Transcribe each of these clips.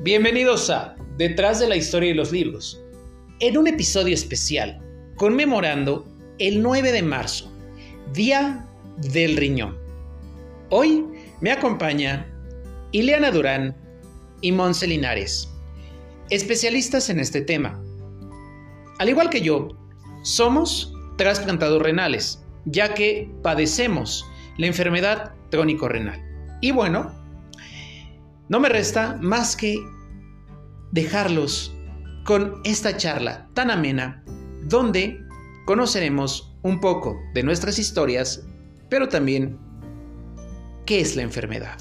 Bienvenidos a Detrás de la historia de los libros, en un episodio especial conmemorando el 9 de marzo, Día del Riñón. Hoy me acompaña Ileana Durán y Monse Linares, especialistas en este tema. Al igual que yo, somos trasplantados renales, ya que padecemos la enfermedad crónico-renal. Y bueno, no me resta más que dejarlos con esta charla tan amena donde conoceremos un poco de nuestras historias, pero también qué es la enfermedad.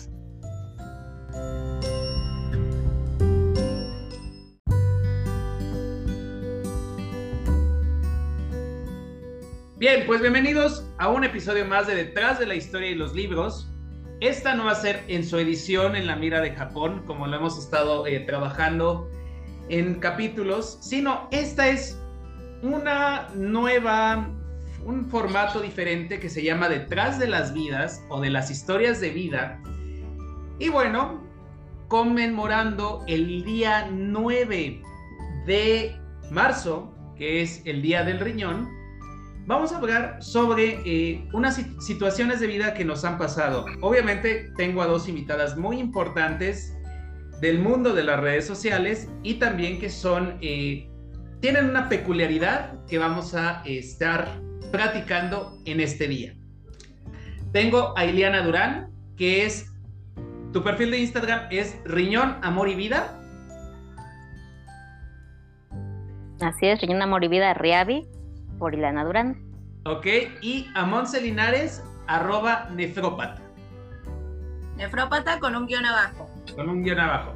Bien, pues bienvenidos a un episodio más de Detrás de la Historia y los Libros. Esta no va a ser en su edición en la mira de Japón, como lo hemos estado eh, trabajando en capítulos, sino esta es una nueva, un formato diferente que se llama Detrás de las vidas o de las historias de vida. Y bueno, conmemorando el día 9 de marzo, que es el Día del Riñón, vamos a hablar sobre eh, unas situaciones de vida que nos han pasado. Obviamente tengo a dos invitadas muy importantes del mundo de las redes sociales y también que son, eh, tienen una peculiaridad que vamos a estar platicando en este día. Tengo a Ileana Durán, que es, tu perfil de Instagram es Riñón, Amor y Vida. Así es, Riñón, Amor y Vida, Riavi por Ilana Durán. Ok, y a Monse Linares, arroba nefrópata. Nefrópata con un guion abajo. Con un guion abajo.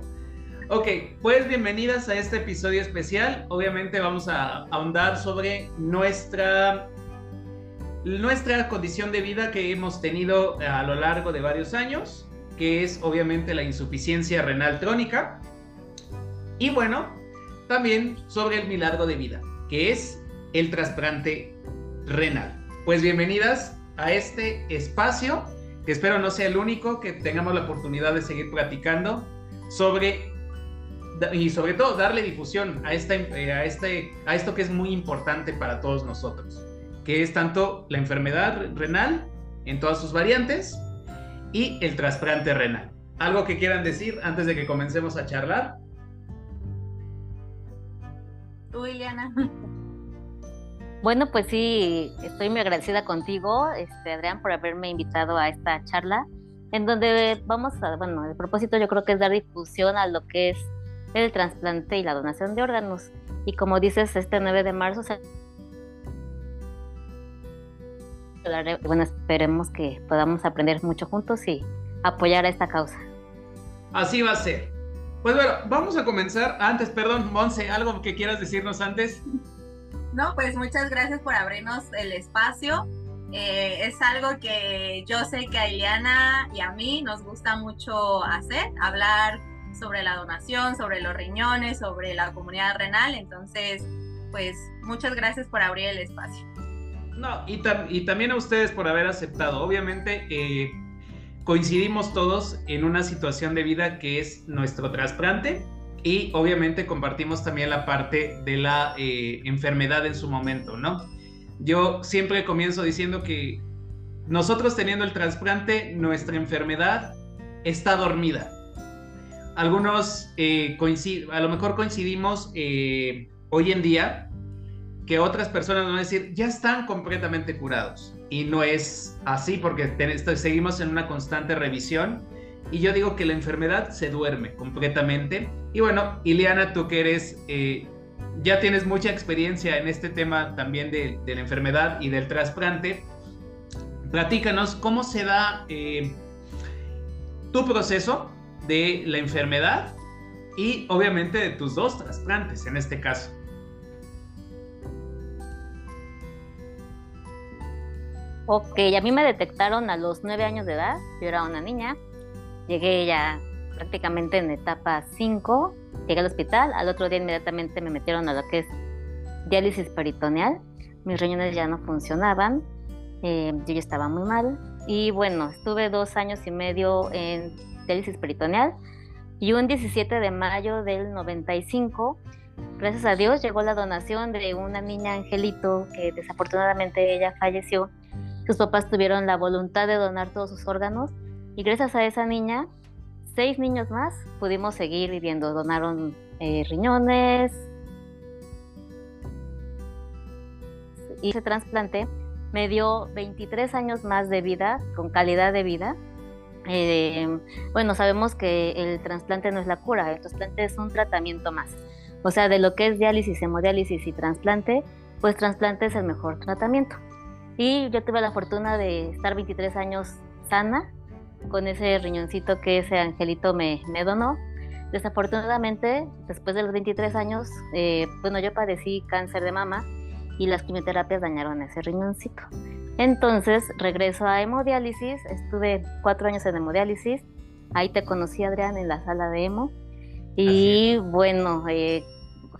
Ok, pues bienvenidas a este episodio especial. Obviamente vamos a ahondar sobre nuestra, nuestra condición de vida que hemos tenido a lo largo de varios años, que es obviamente la insuficiencia renal crónica. Y bueno, también sobre el milagro de vida, que es el trasplante renal. Pues bienvenidas a este espacio, que espero no sea el único, que tengamos la oportunidad de seguir platicando sobre y sobre todo darle difusión a, esta, eh, a, este, a esto que es muy importante para todos nosotros, que es tanto la enfermedad renal en todas sus variantes y el trasplante renal. ¿Algo que quieran decir antes de que comencemos a charlar? Tú, Ileana. Bueno, pues sí, estoy muy agradecida contigo, este, Adrián, por haberme invitado a esta charla, en donde vamos a, bueno, el propósito yo creo que es dar difusión a lo que es el trasplante y la donación de órganos. Y como dices, este 9 de marzo se... Bueno, esperemos que podamos aprender mucho juntos y apoyar a esta causa. Así va a ser. Pues bueno, vamos a comenzar. Antes, perdón, Monse, ¿algo que quieras decirnos antes? No, pues muchas gracias por abrirnos el espacio. Eh, es algo que yo sé que a Ileana y a mí nos gusta mucho hacer, hablar sobre la donación, sobre los riñones, sobre la comunidad renal. Entonces, pues muchas gracias por abrir el espacio. No, y, y también a ustedes por haber aceptado. Obviamente eh, coincidimos todos en una situación de vida que es nuestro trasplante y obviamente compartimos también la parte de la eh, enfermedad en su momento, ¿no? Yo siempre comienzo diciendo que nosotros teniendo el trasplante, nuestra enfermedad está dormida. Algunos eh, a lo mejor coincidimos eh, hoy en día que otras personas van a decir, ya están completamente curados. Y no es así porque seguimos en una constante revisión y yo digo que la enfermedad se duerme completamente. Y bueno, Ileana, tú que eres, eh, ya tienes mucha experiencia en este tema también de, la enfermedad y del trasplante. Platícanos cómo se da eh, tu proceso de la enfermedad y obviamente de tus dos trasplantes en este caso. Ok, a mí me detectaron a los nueve años de edad, yo era una niña, Llegué ya prácticamente en etapa 5, llegué al hospital, al otro día inmediatamente me metieron a lo que es diálisis peritoneal, mis riñones ya no funcionaban, eh, yo ya estaba muy mal. Y bueno, estuve dos años y medio en diálisis peritoneal, Y un 17 de mayo del 95, gracias a Dios, llegó la donación de una niña Angelito que desafortunadamente ella falleció. Sus papás tuvieron la voluntad de donar todos sus órganos y gracias a esa niña, seis niños más pudimos seguir viviendo. Donaron eh, riñones, y ese trasplante me dio 23 años más de vida, con calidad de vida. Eh, bueno, sabemos que el trasplante no es la cura, el trasplante es un tratamiento más. O sea, de lo que es diálisis, hemodiálisis y trasplante, pues trasplante es el mejor tratamiento. Y yo tuve la fortuna de estar 23 años sana con ese riñoncito que ese angelito me, me donó. Desafortunadamente, después de los 23 años, eh, bueno, yo padecí cáncer de mama y las quimioterapias dañaron ese riñoncito. Entonces regreso a hemodiálisis, estuve cuatro años en hemodiálisis, ahí te conocí Adrián en la sala de hemo y bueno, eh,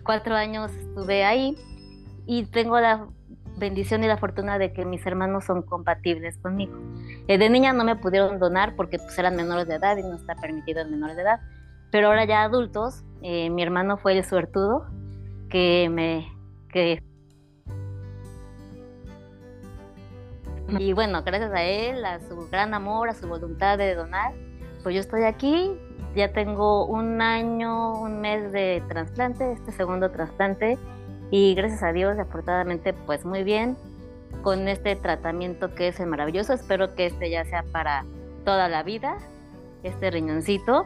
cuatro años estuve ahí y tengo la bendición y la fortuna de que mis hermanos son compatibles conmigo. Eh, de niña no me pudieron donar porque pues, eran menores de edad y no está permitido en menores de edad, pero ahora ya adultos, eh, mi hermano fue el suertudo que me que Y bueno, gracias a él, a su gran amor, a su voluntad de donar, pues yo estoy aquí. Ya tengo un año, un mes de trasplante, este segundo trasplante. Y gracias a Dios, afortunadamente, pues muy bien con este tratamiento que es maravilloso. Espero que este ya sea para toda la vida, este riñoncito.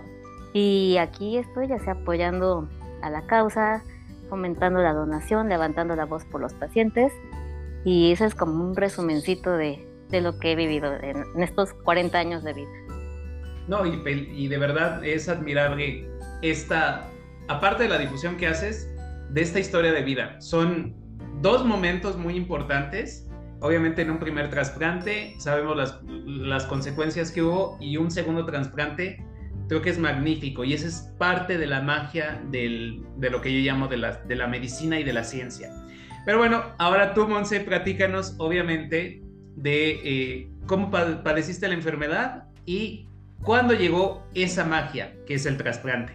Y aquí estoy ya sea apoyando a la causa, fomentando la donación, levantando la voz por los pacientes y eso es como un resumencito de, de lo que he vivido en, estos 40 años de vida. No, y, y de verdad es admirable esta, aparte de la difusión que haces, de esta historia de vida. Son dos momentos muy importantes. Obviamente en un primer trasplante sabemos las, las consecuencias que hubo y un segundo trasplante creo que es magnífico y esa es parte de la magia del, de lo que yo llamo de la, de la medicina y de la ciencia. Pero bueno, ahora tú, Monse, platícanos, obviamente, de eh, cómo padeciste la enfermedad y cuándo llegó esa magia, que es el trasplante.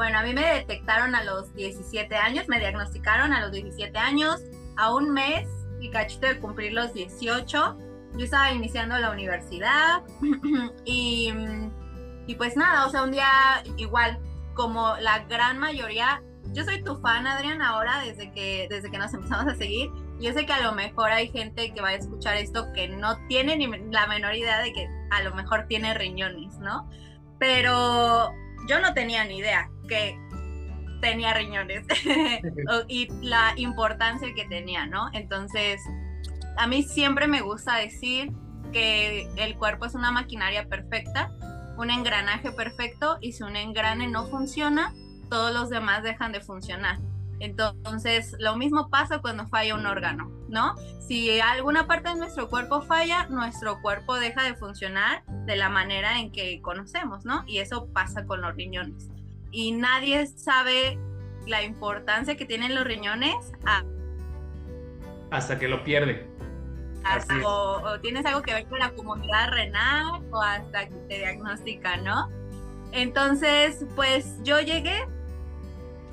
Bueno, a mí me detectaron a los 17 años, me diagnosticaron a los 17 años, a un mes y cachito de cumplir los 18. Yo estaba iniciando la universidad y, y pues nada, o sea, un día igual, como la gran mayoría, yo soy tu fan, Adrián, ahora desde que, desde que nos empezamos a seguir. Yo sé que a lo mejor hay gente que va a escuchar esto que no tiene ni la menor idea de que a lo mejor tiene riñones, ¿no? Pero yo no tenía ni idea que tenía riñones y la importancia que tenía, ¿no? Entonces, a mí siempre me gusta decir que el cuerpo es una maquinaria perfecta, un engranaje perfecto y si un engrane no funciona, todos los demás dejan de funcionar. Entonces, lo mismo pasa cuando falla un órgano, ¿no? Si alguna parte de nuestro cuerpo falla, nuestro cuerpo deja de funcionar de la manera en que conocemos, ¿no? Y eso pasa con los riñones. Y nadie sabe la importancia que tienen los riñones hasta que lo pierde. o, tienes algo que ver con la comunidad renal o hasta que te diagnostican, ¿no? Entonces, pues yo llegué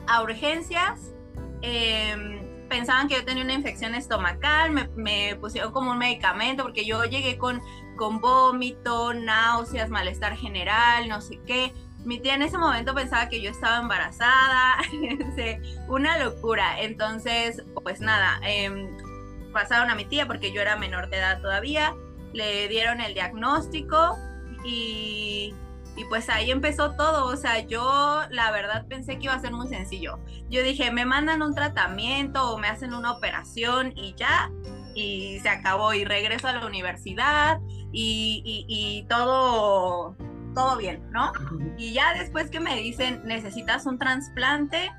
a urgencias. Em, pensaban que yo tenía una infección estomacal, me, pusieron como un medicamento porque yo llegué con, con vómito, náuseas, malestar general, no sé qué. Mi tía en ese momento pensaba que yo estaba embarazada, una locura. Entonces, pues nada, em, pasaron a mi tía porque yo era menor de edad todavía, le dieron el diagnóstico y y pues ahí empezó todo, o sea, yo la verdad pensé que iba a ser muy sencillo. Yo dije, me mandan un tratamiento o me hacen una operación y ya, y se acabó y regreso a la universidad y, todo, todo bien, ¿no? Y ya después que me dicen, necesitas un trasplante,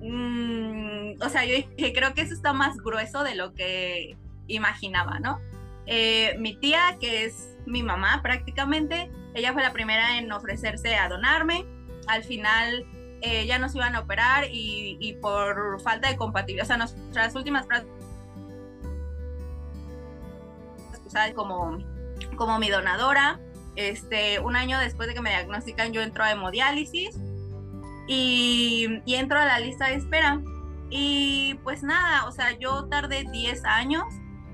mm, o sea, yo dije, creo que eso está más grueso de lo que imaginaba, ¿no? Eh, mi tía, que es mi mamá prácticamente, ella fue la primera en ofrecerse a donarme. Al final eh, ya nos iban a operar y, por falta de compatibilidad, o sea, nuestras últimas como, como mi donadora. Este, un año después de que me diagnostican, yo entro a hemodiálisis y, y entro a la lista de espera. Y pues nada, o sea, yo tardé 10 años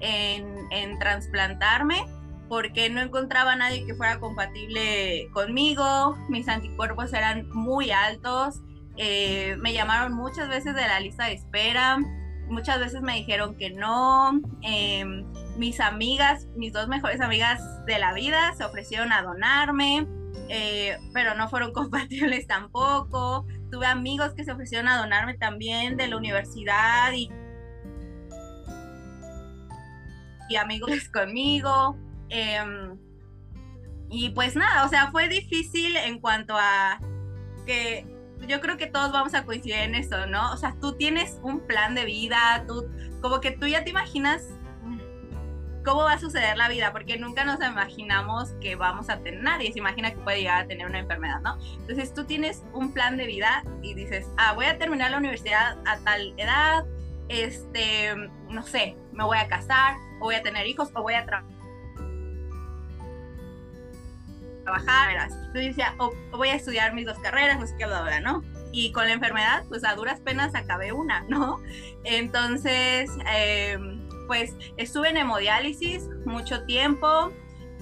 en, en trasplantarme porque no encontraba a nadie que fuera compatible conmigo, mis anticuerpos eran muy altos, eh, me llamaron muchas veces de la lista de espera, muchas veces me dijeron que no, em, mis amigas, mis dos mejores amigas de la vida se ofrecieron a donarme, eh, pero no fueron compatibles tampoco, tuve amigos que se ofrecieron a donarme también de la universidad y y amigos conmigo. Em, y pues nada, o sea, fue difícil en cuanto a que yo creo que todos vamos a coincidir en eso, ¿no? O sea, tú tienes un plan de vida, tú, como que tú ya te imaginas cómo va a suceder la vida, porque nunca nos imaginamos que vamos a tener, nadie se imagina que puede llegar a tener una enfermedad, ¿no? Entonces tú tienes un plan de vida y dices, ah, voy a terminar la universidad a tal edad, este, no sé, me voy a casar, o voy a tener hijos, o voy a trabajar trabajar, Entonces decía, o, voy a estudiar mis dos carreras, no sé qué, bla, ¿no? Y con la enfermedad, pues a duras penas acabé una, ¿no? Entonces, em, pues estuve en hemodiálisis mucho tiempo.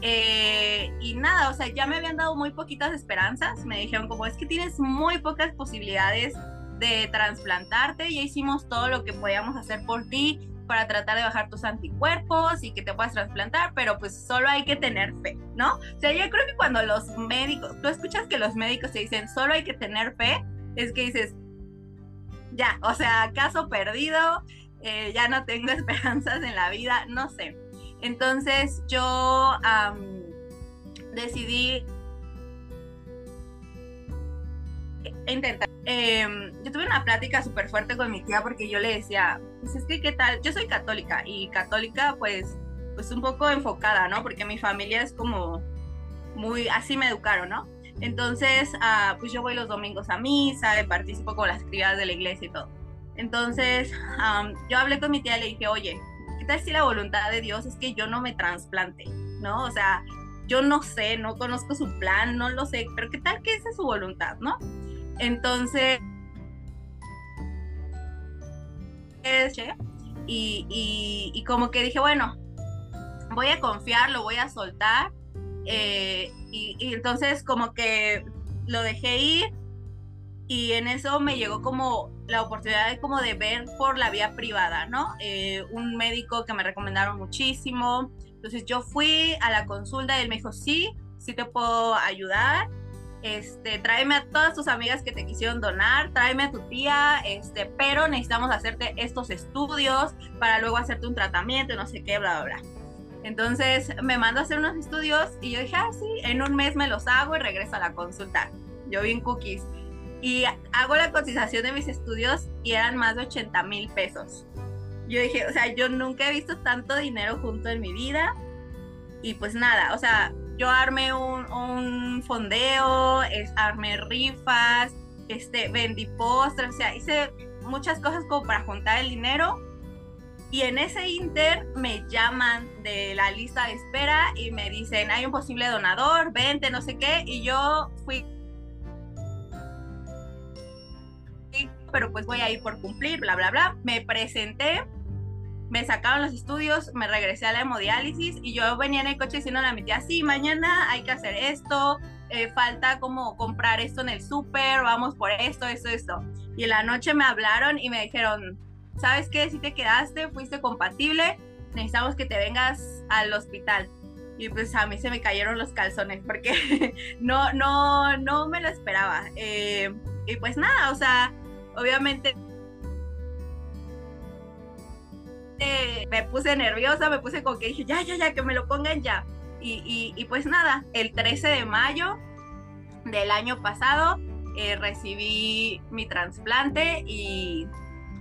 Eh, y nada, o sea, ya me habían dado muy poquitas esperanzas. Me dijeron como es que tienes muy pocas posibilidades de trasplantarte. Ya hicimos todo lo que podíamos hacer por ti para tratar de bajar tus anticuerpos y que te puedas trasplantar, pero pues solo hay que tener fe, ¿no? O sea, yo creo que cuando los médicos, tú escuchas que los médicos te dicen solo hay que tener fe, es que dices, ya, o sea, caso perdido, eh, ya no tengo esperanzas en la vida, no sé. Entonces yo decidí intentar. Em, yo tuve una plática súper fuerte con mi tía porque yo le decía, pues es que qué tal, yo soy católica y católica pues, pues un poco enfocada, ¿no? Porque mi familia es como muy, así me educaron, ¿no? Entonces, uh, pues yo voy los domingos a misa, participo con las actividades de la iglesia y todo. Entonces, yo hablé con mi tía y le dije, oye, ¿qué tal si la voluntad de Dios es que yo no me trasplante? ¿No? O sea, yo no sé, no conozco su plan, no lo sé, pero ¿qué tal que esa es su voluntad, ¿no? Entonces, y, y, como que dije, bueno, voy a confiar, lo voy a soltar. Eh, y, entonces como que lo dejé ir y en eso me llegó como la oportunidad de como de ver por la vía privada, ¿no? Eh, un médico que me recomendaron muchísimo. Entonces yo fui a la consulta y él me dijo, sí, sí te puedo ayudar este, tráeme a todas tus amigas que te quisieron donar, tráeme a tu tía, este, pero necesitamos hacerte estos estudios para luego hacerte un tratamiento, no sé qué, bla, bla, bla. Entonces me mandó a hacer unos estudios y yo dije, ah, sí, en un mes me los hago y regreso a la consulta. Yo vi en cookies. Y hago la cotización de mis estudios y eran más de 80 mil pesos. Yo dije, o sea, yo nunca he visto tanto dinero junto en mi vida. Y pues nada, o sea, yo armé un, fondeo, es, armé rifas, este, vendí postres, o sea, hice muchas cosas como para juntar el dinero. Y en ese inter me llaman de la lista de espera y me dicen, hay un posible donador, vente, no sé qué. Y yo fui, pero pues voy a ir por cumplir, bla, bla, bla. Me presenté me sacaron los estudios, me regresé a la hemodiálisis y yo venía en el coche diciendo a mi tía, sí, mañana hay que hacer esto, eh, falta como comprar esto en el súper, vamos por esto, esto, esto. Y en la noche me hablaron y me dijeron, ¿sabes qué? Si te quedaste, fuiste compatible, necesitamos que te vengas al hospital. Y pues a mí se me cayeron los calzones porque no, no, no me lo esperaba. Eh, y pues nada, o sea, obviamente me puse nerviosa, me puse con que dije, ya, ya, ya, que me lo pongan ya. Y, y, pues nada, el 13 de mayo del año pasado eh, recibí mi trasplante y,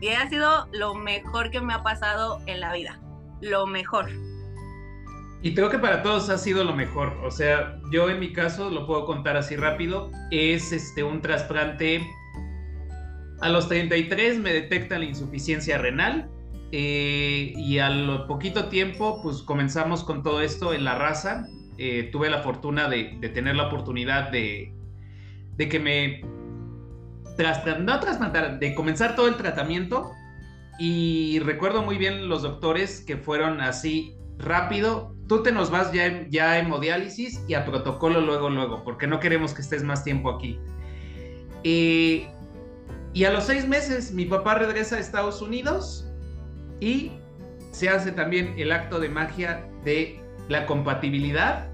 y ha sido lo mejor que me ha pasado en la vida, lo mejor. Y creo que para todos ha sido lo mejor. O sea, yo en mi caso lo puedo contar así rápido. Es este un trasplante. A los 33 me detectan la insuficiencia renal. Eh, y al poquito tiempo, pues comenzamos con todo esto en la raza. eh, tuve la fortuna de, tener la oportunidad de, de que me no trasplantar, de comenzar todo el tratamiento. Y recuerdo muy bien los doctores que fueron así rápido. Tú te nos vas ya ya hemodiálisis y a protocolo luego, luego, porque no queremos que estés más tiempo aquí. y a los seis meses mi papá regresa a Estados Unidos y se hace también el acto de magia de la compatibilidad.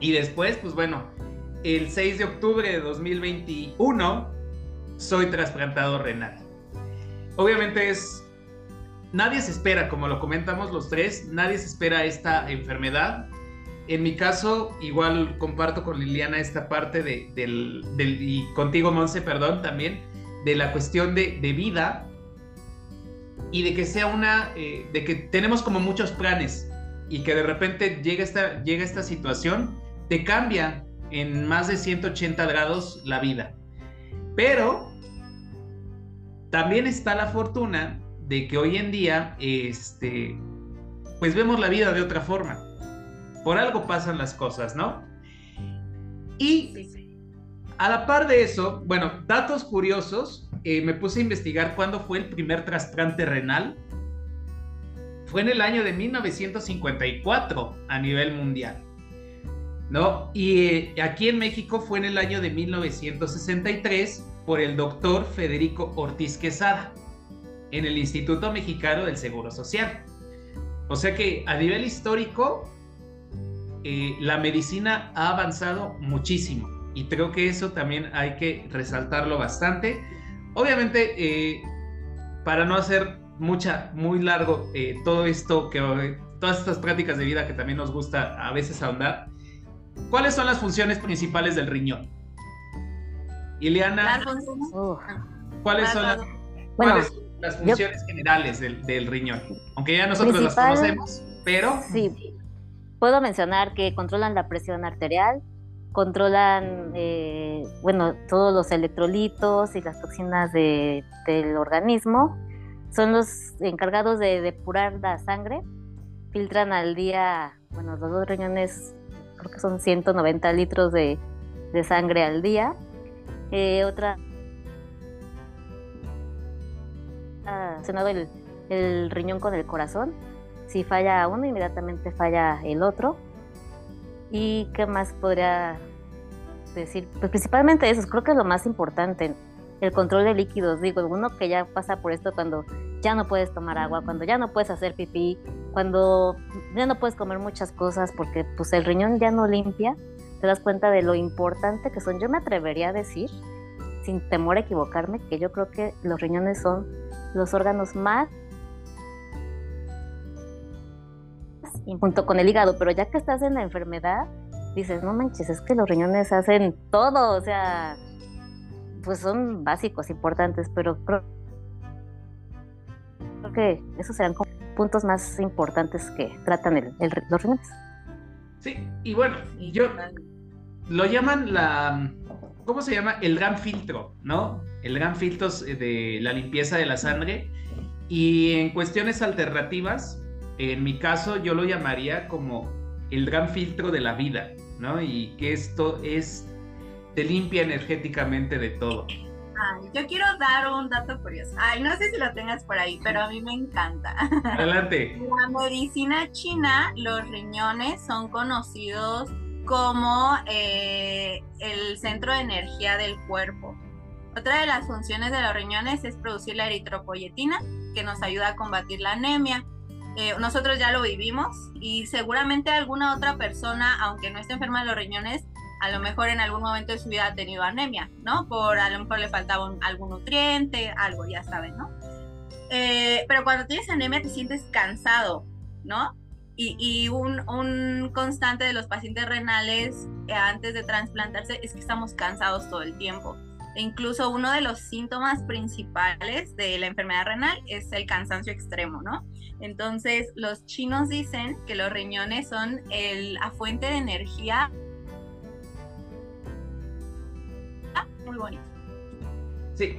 Y después, pues bueno, el 6 de octubre de 2021 soy trasplantado renal. Obviamente es... Nadie se espera, como lo comentamos los tres, nadie se espera esta enfermedad. En mi caso, igual comparto con Liliana esta parte de, del, y contigo, Monse, perdón, también, de la cuestión de, de vida y de que sea una, eh, de que tenemos como muchos planes y que de repente llega esta, llega esta situación, te cambia en más de 180 grados la vida. Pero también está la fortuna de que hoy en día, este, pues vemos la vida de otra forma. Por algo pasan las cosas, ¿no? Y a la par de eso, bueno, datos curiosos, eh, me puse a investigar cuándo fue el primer trasplante renal. Fue en el año de 1954 a nivel mundial. ¿No? Y eh, aquí en México fue en el año de 1963 por el doctor Federico Ortiz Quesada en el Instituto Mexicano del Seguro Social. O sea que a nivel histórico, eh, la medicina ha avanzado muchísimo y creo que eso también hay que resaltarlo bastante. Obviamente, eh, para no hacer mucha, muy largo eh, todo esto, que todas estas prácticas de vida que también nos gusta a veces ahondar, ¿cuáles son las funciones principales del riñón? Ileana, ¿cuáles son las, funciones generales del, riñón? Aunque ya nosotros las conocemos, pero... Sí, puedo mencionar que controlan la presión arterial, controlan, eh, bueno, todos los electrolitos y las toxinas del organismo. Son los encargados de depurar la sangre. Filtran al día, bueno, los dos riñones, creo que son 190 litros de, sangre al día. Eh, otra, relacionado el, el riñón con el corazón. Si falla uno, inmediatamente falla el otro. ¿Y qué más podría decir? Pues principalmente eso, creo que es lo más importante, el control de líquidos. Digo, uno que ya pasa por esto cuando ya no puedes tomar agua, cuando ya no puedes hacer pipí, cuando ya no puedes comer muchas cosas porque pues el riñón ya no limpia, te das cuenta de lo importante que son. Yo me atrevería a decir, sin temor a equivocarme, que yo creo que los riñones son los órganos más junto con el hígado, pero ya que estás en la enfermedad, dices, no manches, es que los riñones hacen todo, o sea, pues son básicos, importantes, pero creo, que esos serán como puntos más importantes que tratan el, los riñones. Sí, y bueno, yo lo llaman la, ¿cómo se llama? El gran filtro, ¿no? El gran filtro de la limpieza de la sangre. Y en cuestiones alternativas, en mi caso yo lo llamaría como el gran filtro de la vida, ¿no? Y que esto es, te limpia energéticamente de todo. Ay, yo quiero dar un dato curioso. Ay, no sé si lo tengas por ahí, pero a mí me encanta. Adelante. En la medicina china, los riñones son conocidos como eh, el centro de energía del cuerpo. Otra de las funciones de los riñones es producir la eritropoyetina, que nos ayuda a combatir la anemia. Eh, nosotros ya lo vivimos y seguramente alguna otra persona, aunque no esté enferma de los riñones, a lo mejor en algún momento de su vida ha tenido anemia, ¿no? Por a lo mejor le faltaba algún nutriente, algo, ya saben, ¿no? Eh, pero cuando tienes anemia te sientes cansado, ¿no? Y, un, constante de los pacientes renales eh, antes de trasplantarse es que estamos cansados todo el tiempo. E incluso uno de los síntomas principales de la enfermedad renal es el cansancio extremo, ¿no? Entonces, los chinos dicen que los riñones son la fuente de energía muy bonito. Sí,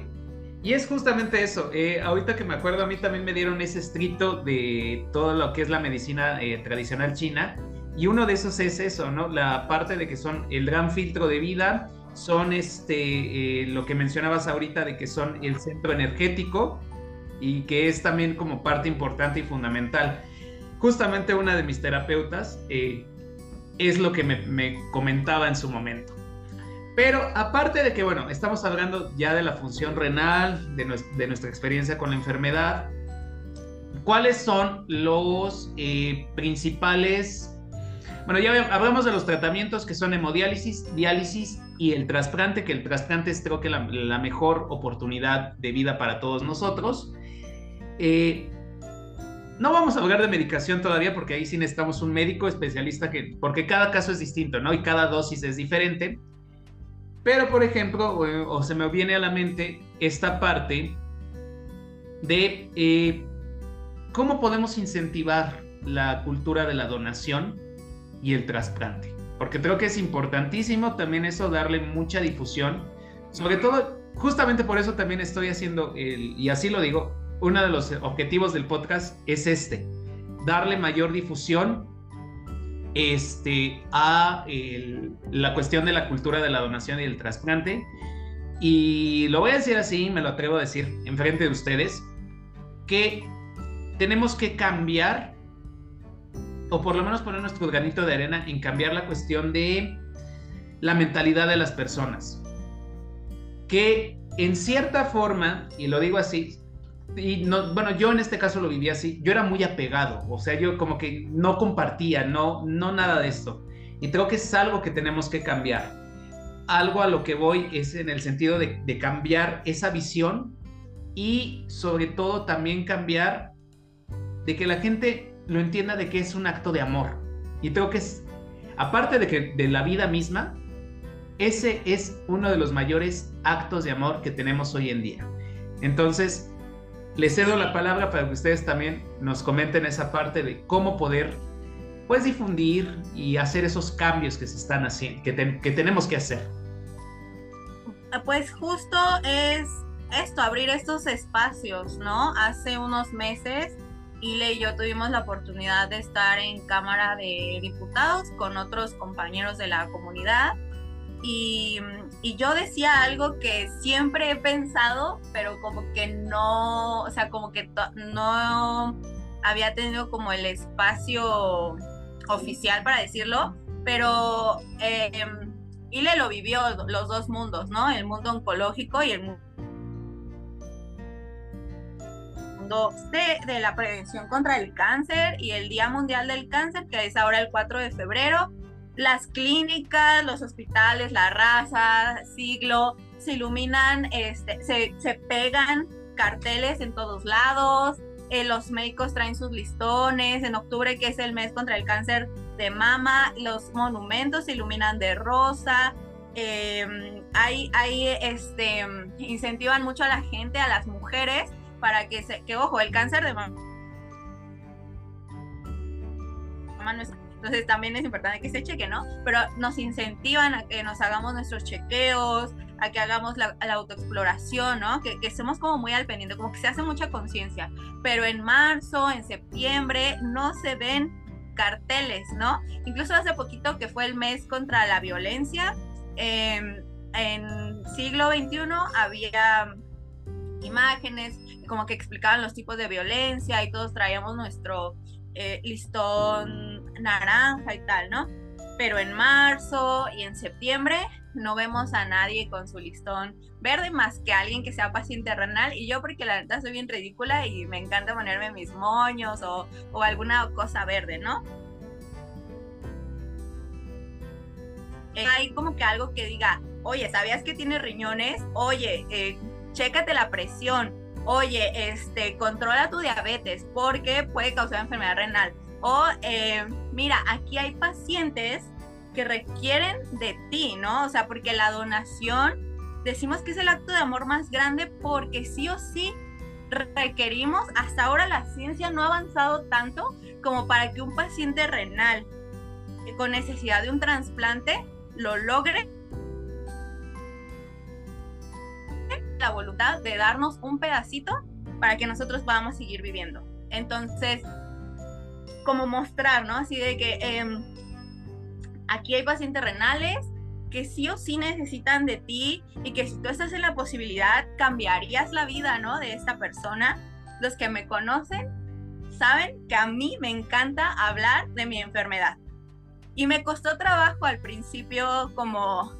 y es justamente eso. Eh, ahorita que me acuerdo, a mí también me dieron ese estrito de todo lo que es la medicina eh, tradicional china. y uno de esos es eso, ¿no? La parte de que son el gran filtro de vida, son este, eh, lo que mencionabas ahorita de que son el centro energético y que es también como parte importante y fundamental. Justamente una de mis terapeutas eh, es lo que me, comentaba en su momento. Pero aparte de que, bueno, estamos hablando ya de la función renal, de, nuestra experiencia con la enfermedad, ¿cuáles son los eh, principales bueno, ya hablamos de los tratamientos que son hemodiálisis, diálisis y el trasplante, que el trasplante es creo que la, mejor oportunidad de vida para todos nosotros. Eh, no vamos a hablar de medicación todavía porque ahí sí necesitamos un médico especialista que, porque cada caso es distinto, ¿no? Y cada dosis es diferente. Pero, por ejemplo, o, se me viene a la mente esta parte de eh, cómo podemos incentivar la cultura de la donación y el trasplante. Porque creo que es importantísimo también eso, darle mucha difusión. Sobre todo, justamente por eso también estoy haciendo, el, y así lo digo, uno de los objetivos del podcast es este, darle mayor difusión este, a la cuestión de la cultura de la donación y el trasplante. Y lo voy a decir así, me lo atrevo a decir en frente de ustedes, que tenemos que cambiar o por lo menos poner nuestro granito de arena en cambiar la cuestión de la mentalidad de las personas. Que en cierta forma, y lo digo así, y no, bueno, yo en este caso lo viví así, yo era muy apegado, o sea, yo como que no compartía, no, no nada de esto. Y creo que es algo que tenemos que cambiar. Algo a lo que voy es en el sentido de, de cambiar esa visión y sobre todo también cambiar de que la gente lo entienda de que es un acto de amor. Y creo que es, aparte de que de la vida misma, ese es uno de los mayores actos de amor que tenemos hoy en día. Entonces, les cedo la palabra para que ustedes también nos comenten esa parte de cómo poder pues difundir y hacer esos cambios que se están haciendo, que, que tenemos que hacer. Pues justo es esto, abrir estos espacios, ¿no? Hace unos meses Ile y yo tuvimos la oportunidad de estar en Cámara de Diputados con otros compañeros de la comunidad y, y, yo decía algo que siempre he pensado, pero como que no, o sea, como que no había tenido como el espacio oficial para decirlo, pero eh, Ile lo vivió los dos mundos, ¿no? El mundo oncológico y el mundo de, la prevención contra el cáncer y el Día Mundial del Cáncer, que es ahora el 4 de febrero. Las clínicas, los hospitales, la raza, siglo, se iluminan, este, se, se pegan carteles en todos lados, eh, los médicos traen sus listones, en octubre que es el mes contra el cáncer de mama, los monumentos se iluminan de rosa, eh, hay, este, incentivan mucho a la gente, a las mujeres, para que se, que ojo, el cáncer de mama entonces también es importante que se cheque, ¿no? Pero nos incentivan a que nos hagamos nuestros chequeos, a que hagamos la, autoexploración, ¿no? Que, que, estemos como muy al pendiente, como que se hace mucha conciencia. Pero en marzo, en septiembre, no se ven carteles, ¿no? Incluso hace poquito que fue el mes contra la violencia, em, en siglo XXI había imágenes como que explicaban los tipos de violencia y todos traíamos nuestro eh, listón naranja y tal, ¿no? Pero en marzo y en septiembre no vemos a nadie con su listón verde más que alguien que sea paciente renal y yo porque la neta soy bien ridícula y me encanta ponerme mis moños o, alguna cosa verde, ¿no? Hay como que algo que diga, oye, ¿sabías que tiene riñones? Oye, eh, chécate la presión, oye, este, controla tu diabetes porque puede causar enfermedad renal. O, eh, mira, aquí hay pacientes que requieren de ti, ¿no? O sea, porque la donación, decimos que es el acto de amor más grande porque sí o sí requerimos, hasta ahora la ciencia no ha avanzado tanto como para que un paciente renal con necesidad de un trasplante lo logre la voluntad de darnos un pedacito para que nosotros podamos seguir viviendo. Entonces, como mostrar, ¿no? Así de que, em, aquí hay pacientes renales que sí o sí necesitan de ti y que si tú estás en la posibilidad, cambiarías la vida, ¿no? De esta persona. Los que me conocen saben que a mí me encanta hablar de mi enfermedad. Y me costó trabajo al principio como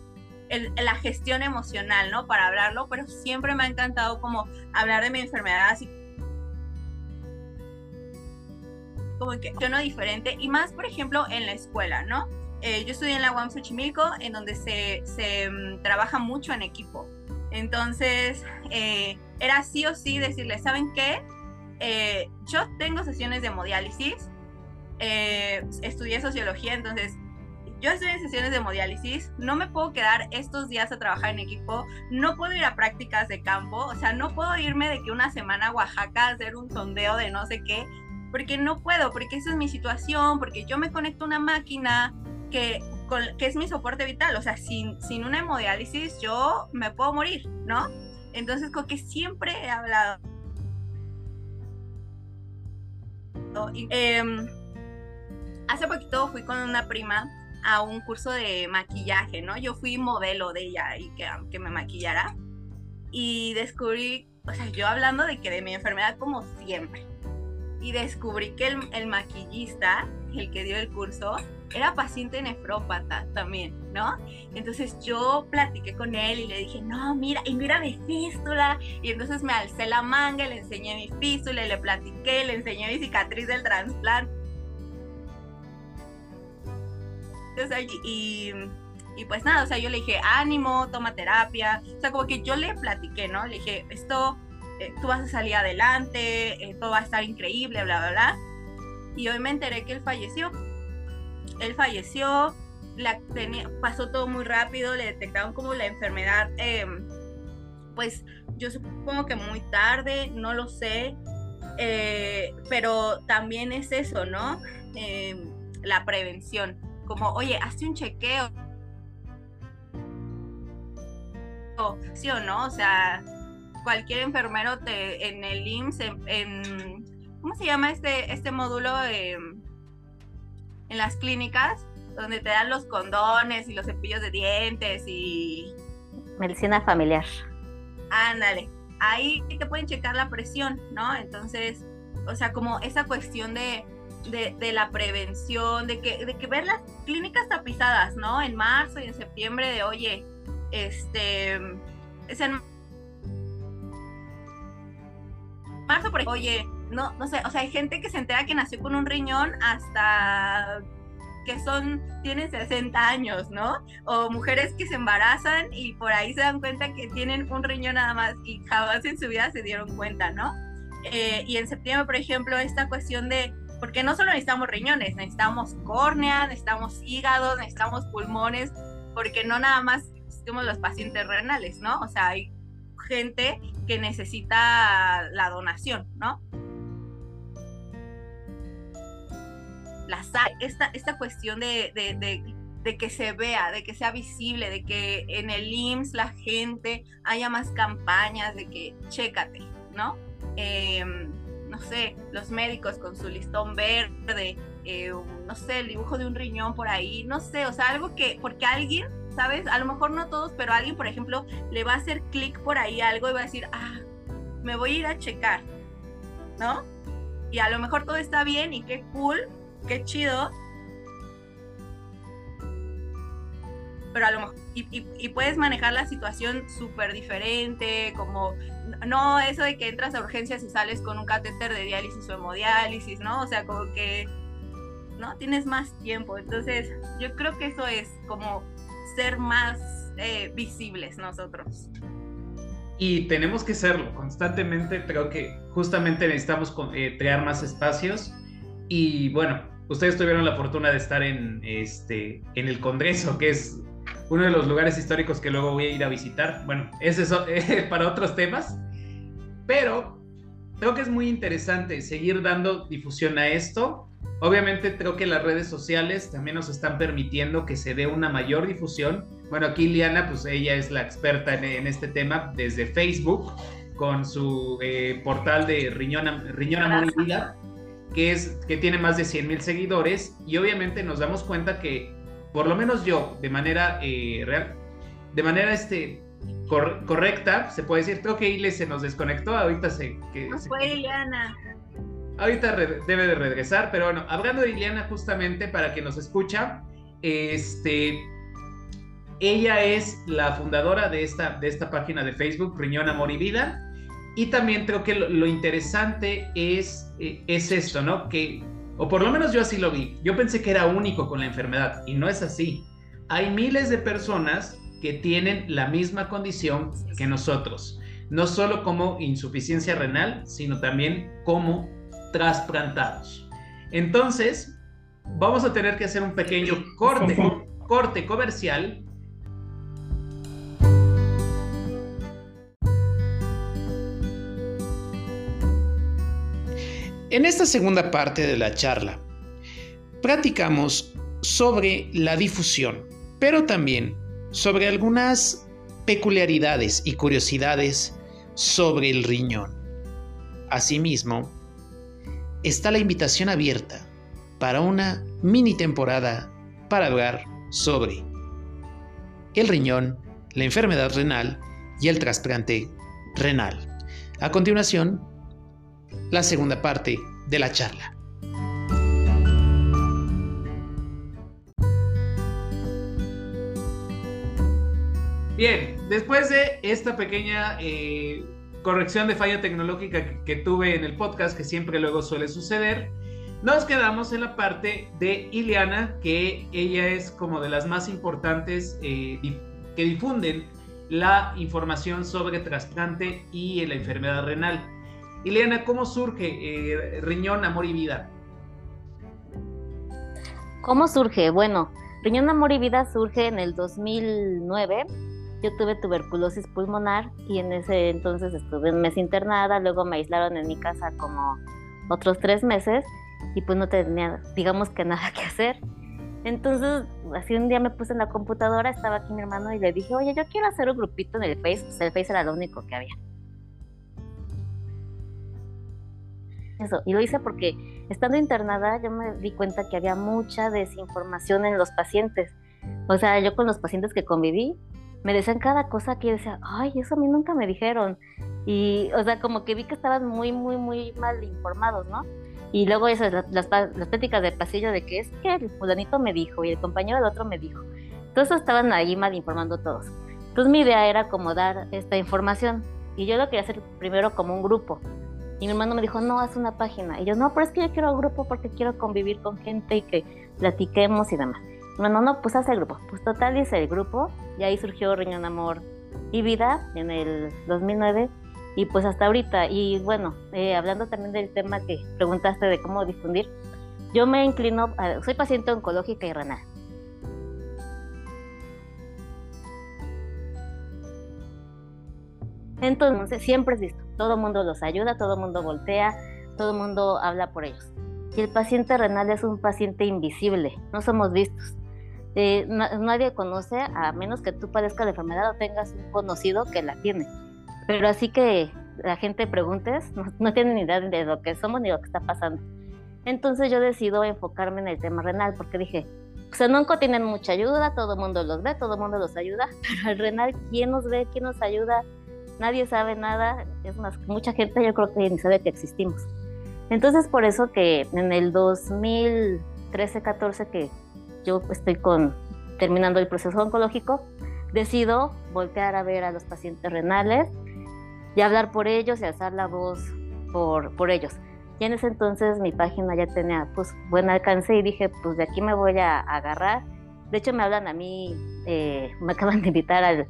la gestión emocional, ¿no? Para hablarlo, pero siempre me ha encantado como hablar de mi enfermedad así como que no diferente y más, por ejemplo, en la escuela, ¿no? Eh, yo estudié en la UAM Xochimilco, en donde se, se mm, trabaja mucho en equipo. Entonces, eh, era sí o sí decirle, ¿saben qué? Eh, yo tengo sesiones de hemodiálisis, estudié sociología, entonces yo estoy en sesiones de hemodiálisis, no me puedo quedar estos días a trabajar en equipo, no puedo ir a prácticas de campo, o sea, no puedo irme de que una semana a Oaxaca a hacer un sondeo de no sé qué, porque no puedo, porque esa es mi situación, porque yo me conecto a una máquina que, que es mi soporte vital, o sea, sin, sin una hemodiálisis yo me puedo morir, ¿no? Entonces, con que siempre he hablado. Em, hace poquito fui con una prima a un curso de maquillaje, ¿no? Yo fui modelo de ella y que, me maquillara. Y descubrí, o sea, yo hablando de que de mi enfermedad como siempre, y descubrí que el, maquillista, el que dio el curso, era paciente nefrópata también, ¿no? Entonces yo platiqué con él y le dije, no, mira, y mira mi fístula. Y entonces me alcé la manga, le enseñé mi fístula, le platiqué, le enseñé mi cicatriz del trasplante. Y, pues nada, o sea, yo le dije, ánimo, toma terapia. O sea, como que yo le platiqué, ¿no? Le dije, esto eh, tú vas a salir adelante, eh, todo va a estar increíble, bla, bla, bla. Y hoy me enteré que él falleció. Él falleció, pasó todo muy rápido, le detectaron como la enfermedad, em, pues yo supongo que muy tarde, no lo sé, eh, pero también es eso, ¿no? Em, la prevención, como, oye, hazte un chequeo. Sí o no, o sea, cualquier enfermero te, en el IMSS, en, ¿cómo se llama este, este módulo en las clínicas? Donde te dan los condones y los cepillos de dientes y... Medicina familiar. Ándale, ahí te pueden checar la presión, ¿no? Entonces, o sea, como esa cuestión de, de, la prevención, de que, de que ver las clínicas tapizadas, ¿no? En marzo y en septiembre de, oye, este, es en marzo, por oye, no, no sé, o sea, hay gente que se entera que nació con un riñón hasta que son, tienen 60 años, ¿no? O mujeres que se embarazan y por ahí se dan cuenta que tienen un riñón nada más y jamás en su vida se dieron cuenta, ¿no? Eh, y en septiembre, por ejemplo, esta cuestión de, porque no solo necesitamos riñones, necesitamos córnea, necesitamos hígado, necesitamos pulmones, porque no nada más somos los pacientes renales, ¿no? O sea, hay gente que necesita la donación, ¿no? La esta, esta cuestión de, que se vea, de que sea visible, de que en el IMSS la gente haya más campañas, de que chécate, ¿no? Em, no sé, los médicos con su listón verde, eh, no sé, el dibujo de un riñón por ahí, no sé, o sea, algo que, porque alguien ¿sabes? A lo mejor no todos, pero alguien, por ejemplo, le va a hacer clic por ahí algo y va a decir, ah, me voy a ir a checar, ¿no? Y a lo mejor todo está bien y qué cool, qué chido. Pero a lo mejor, y, puedes manejar la situación súper diferente, como, no eso de que entras a urgencias y sales con un catéter de diálisis o hemodiálisis, ¿no? O sea, como que, ¿no? Tienes más tiempo. Entonces, yo creo que eso es como ser más eh, visibles nosotros. Y tenemos que serlo constantemente, creo que justamente necesitamos eh, crear más espacios y bueno, ustedes tuvieron la fortuna de estar en, este, en el Congreso, que es uno de los lugares históricos que luego voy a ir a visitar. Bueno, ese es eh, para otros temas, pero creo que es muy interesante seguir dando difusión a esto Obviamente creo que las redes sociales también nos están permitiendo que se dé una mayor difusión. Bueno, aquí Liana, pues ella es la experta en, este tema desde Facebook con su eh, portal de Riñón, Riñón Amor que, es, que tiene más de 100 mil seguidores y obviamente nos damos cuenta que por lo menos yo, de manera eh, real, de manera este, correcta, se puede decir, creo que Ile se nos desconectó, ahorita se... Que, no fue Ileana. Ahorita debe de regresar, pero bueno, hablando de Ileana justamente para que nos escucha, este, ella es la fundadora de esta, de esta página de Facebook, Riñón, Amor y Vida, y también creo que lo, interesante es, eh, es esto, ¿no? Que, o por lo menos yo así lo vi, yo pensé que era único con la enfermedad, y no es así. Hay miles de personas que tienen la misma condición que nosotros, no solo como insuficiencia renal, sino también como trasplantados. Entonces, vamos a tener que hacer un pequeño corte, corte comercial. En esta segunda parte de la charla, platicamos sobre la difusión, pero también sobre algunas peculiaridades y curiosidades sobre el riñón. Asimismo, está la invitación abierta para una mini temporada para hablar sobre el riñón, la enfermedad renal y el trasplante renal. A continuación, la segunda parte de la charla. Bien, después de esta pequeña eh, corrección de falla tecnológica que, tuve en el podcast, que siempre luego suele suceder, nos quedamos en la parte de Ileana, que ella es como de las más importantes eh, que difunden la información sobre trasplante y la enfermedad renal. Ileana, ¿cómo surge eh, Riñón, Amor y Vida? ¿Cómo surge? Bueno, Riñón, Amor y Vida surge en el 2009 yo tuve tuberculosis pulmonar y en ese entonces estuve un mes internada, luego me aislaron en mi casa como otros tres meses y pues no tenía, digamos que nada que hacer. Entonces, así un día me puse en la computadora, estaba aquí mi hermano y le dije, oye, yo quiero hacer un grupito en el Face, pues el Face era lo único que había. Eso, y lo hice porque estando internada yo me di cuenta que había mucha desinformación en los pacientes. O sea, yo con los pacientes que conviví, me decían cada cosa que yo decía, ay, eso a mí nunca me dijeron. Y, o sea, como que vi que estaban muy, muy, muy mal informados, ¿no? Y luego esas, las, las, pláticas del pasillo de que es que el fulanito me dijo y el compañero del otro me dijo. Entonces estaban ahí mal informando todos. Entonces mi idea era como dar esta información. Y yo lo quería hacer primero como un grupo. Y mi hermano me dijo, no, haz una página. Y yo, no, pero es que yo quiero grupo porque quiero convivir con gente y que platiquemos y demás. Bueno, no, pues hace el grupo. Pues total hice el grupo y ahí surgió Riñón Amor y Vida en el 2009 y pues hasta ahorita. Y bueno, eh, hablando también del tema que preguntaste de cómo difundir, yo me inclino, soy paciente oncológica y renal. Entonces siempre es visto, todo el mundo los ayuda, todo el mundo voltea, todo el mundo habla por ellos. Y el paciente renal es un paciente invisible, no somos vistos. Eh, nadie conoce a menos que tú padezcas la enfermedad o tengas un conocido que la tiene. Pero así que la gente preguntes, no, tienen ni idea de lo que somos ni lo que está pasando. Entonces yo decido enfocarme en el tema renal porque dije, pues en onco tienen mucha ayuda, todo el mundo los ve, todo el mundo los ayuda, pero el renal, ¿quién nos ve? ¿Quién nos ayuda? Nadie sabe nada, es más, mucha gente yo creo que ni sabe que existimos. Entonces por eso que en el 2013-14 que yo estoy con, terminando el proceso oncológico, decido voltear a ver a los pacientes renales y hablar por ellos y alzar la voz por, por ellos. Y en ese entonces mi página ya tenía pues buen alcance y dije, pues de aquí me voy a, agarrar. De hecho me hablan a mí, eh, me acaban de invitar al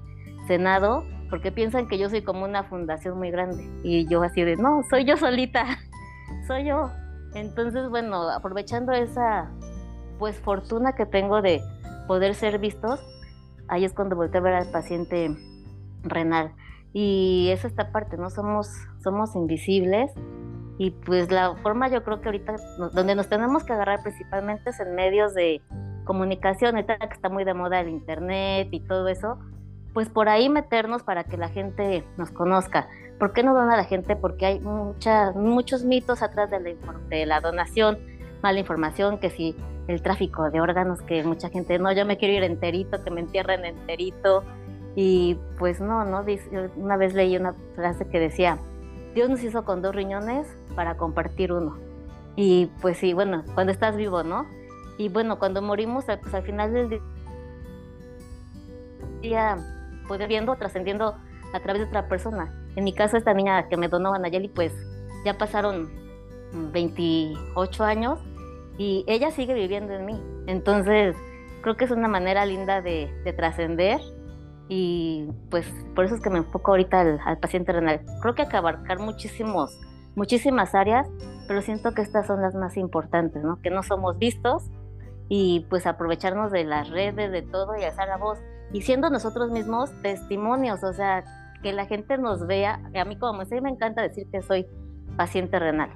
Senado porque piensan que yo soy como una fundación muy grande. Y yo así de, no, soy yo solita, soy yo. Entonces, bueno, aprovechando esa pues fortuna que tengo de poder ser vistos, ahí es cuando volteo a ver al paciente renal. Y es esta parte, ¿no? Somos, somos invisibles y pues la forma yo creo que ahorita donde nos tenemos que agarrar principalmente es en medios de comunicación, que está muy de moda el internet y todo eso, pues por ahí meternos para que la gente nos conozca. ¿Por qué no dona la gente? Porque hay muchas, muchos mitos atrás de la, de la donación, mala información, que si el tráfico de órganos que mucha gente, no, yo me quiero ir enterito, que me entierren enterito. Y pues no, ¿no? Una vez leí una frase que decía, Dios nos hizo con dos riñones para compartir uno. Y pues sí, bueno, cuando estás vivo, ¿no? Y bueno, cuando morimos, pues al final del día, pues viendo, trascendiendo a través de otra persona. En mi caso, esta niña que me donó a Nayeli, pues ya pasaron 28 años y ella sigue viviendo en mí. Entonces, creo que es una manera linda de, trascender y pues por eso es que me enfoco ahorita al, paciente renal. Creo que hay que abarcar muchísimos, muchísimas áreas, pero siento que estas son las más importantes, ¿no? Que no somos vistos y pues aprovecharnos de las redes, de todo y alzar la voz. Y siendo nosotros mismos testimonios, o sea, que la gente nos vea. A mí como me me encanta decir que soy paciente renal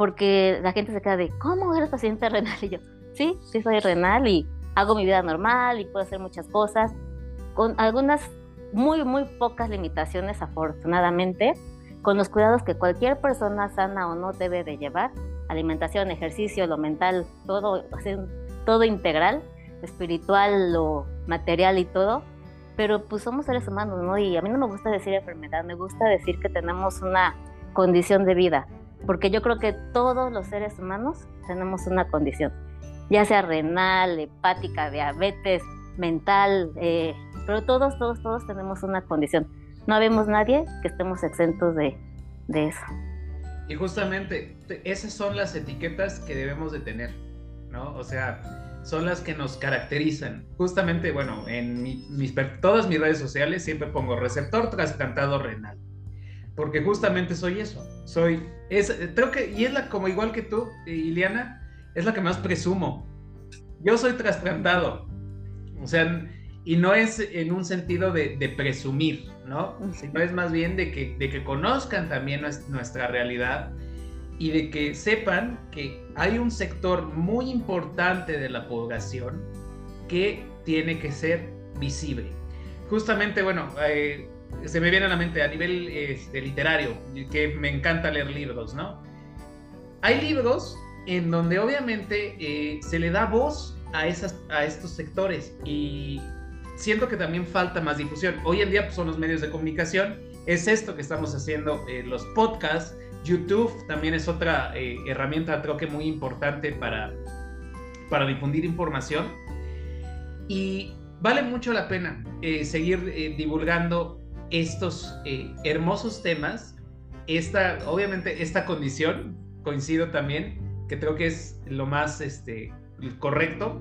porque la gente se queda de, ¿cómo eres paciente renal? Y yo, sí, sí soy renal y hago mi vida normal y puedo hacer muchas cosas, con algunas muy, muy pocas limitaciones afortunadamente, con los cuidados que cualquier persona sana o no debe de llevar, alimentación, ejercicio, lo mental, todo, todo integral, espiritual, lo material y todo, pero pues somos seres humanos, ¿no? Y a mí no me gusta decir enfermedad, me gusta decir que tenemos una condición de vida porque yo creo que todos los seres humanos tenemos una condición, ya sea renal, hepática, diabetes, mental, eh, pero todos, todos, todos tenemos una condición. No vemos nadie que estemos exentos de, de eso. Y justamente esas son las etiquetas que debemos de tener, ¿no? O sea, son las que nos caracterizan. Justamente, bueno, en mis, todas mis redes sociales siempre pongo receptor trasplantado renal porque justamente soy eso. Soy, es, creo que, y es la, como igual que tú, Iliana, es la que más presumo. Yo soy trasplantado. O sea, y no es en un sentido de, presumir, ¿no? Sino es más bien de que, de que conozcan también nuestra realidad y de que sepan que hay un sector muy importante de la población que tiene que ser visible. Justamente, bueno, eh, se me viene a la mente a nivel este, literario, que me encanta leer libros, ¿no? Hay libros en donde obviamente eh, se le da voz a, esas, a estos sectores y siento que también falta más difusión. Hoy en día pues, son los medios de comunicación, es esto que estamos haciendo, eh, los podcasts, YouTube también es otra eh, herramienta creo que muy importante para, para difundir información. Y vale mucho la pena seguir divulgando estos eh, hermosos temas, esta, obviamente esta condición, coincido también, que creo que es lo más este, correcto,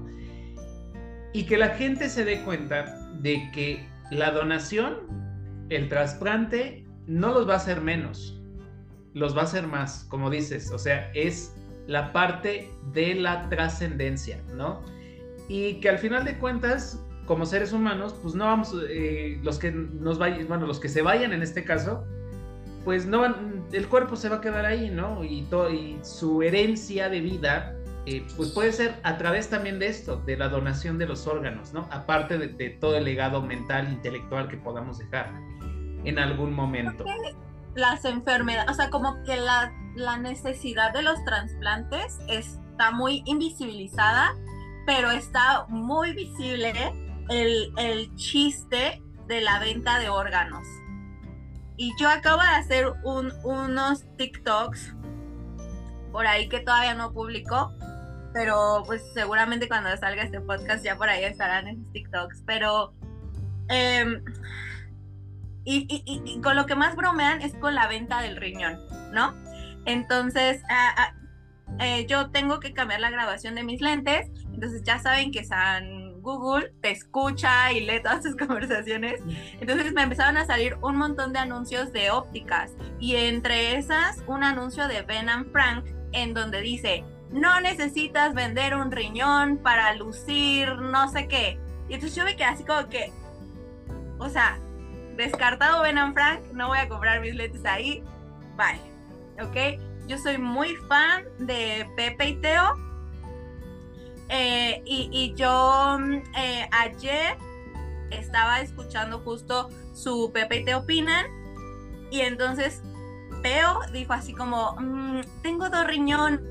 y que la gente se dé cuenta de que la donación, el trasplante, no los va a hacer menos, los va a hacer más, como dices, o sea, es la parte de la trascendencia, ¿no? Y que al final de cuentas, como seres humanos, pues no vamos, eh, los que nos vayan, bueno, los que se vayan en este caso, pues no van, el cuerpo se va a quedar ahí, ¿no? Y, su herencia de vida, eh, pues puede ser a través también de esto, de la donación de los órganos, ¿no? Aparte de, todo el legado mental, intelectual que podamos dejar en algún momento. Las enfermedades, o sea, como que la, la necesidad de los trasplantes está muy invisibilizada, pero está muy visible el, chiste de la venta de órganos. Y yo acabo de hacer unos TikToks por ahí que todavía no publico, pero pues seguramente cuando salga este podcast ya por ahí estarán esos TikToks. Pero em, y, con lo que más bromean es con la venta del riñón, ¿no? Entonces, eh, yo tengo que cambiar la grabación de mis lentes, entonces ya saben que San Google te escucha y lee todas tus conversaciones. Entonces me empezaron a salir un montón de anuncios de ópticas y entre esas un anuncio de Ben Frank en donde dice, no necesitas vender un riñón para lucir no sé qué. Y entonces yo me quedé así como que, o sea, descartado Ben Frank, no voy a comprar mis lentes ahí, bye, ¿ok? Yo soy muy fan de Pepe y Teo, eh, y, yo mm, eh, ayer estaba escuchando justo su Pepe y te opinan y entonces Peo dijo así como, mm, tengo dos riñón.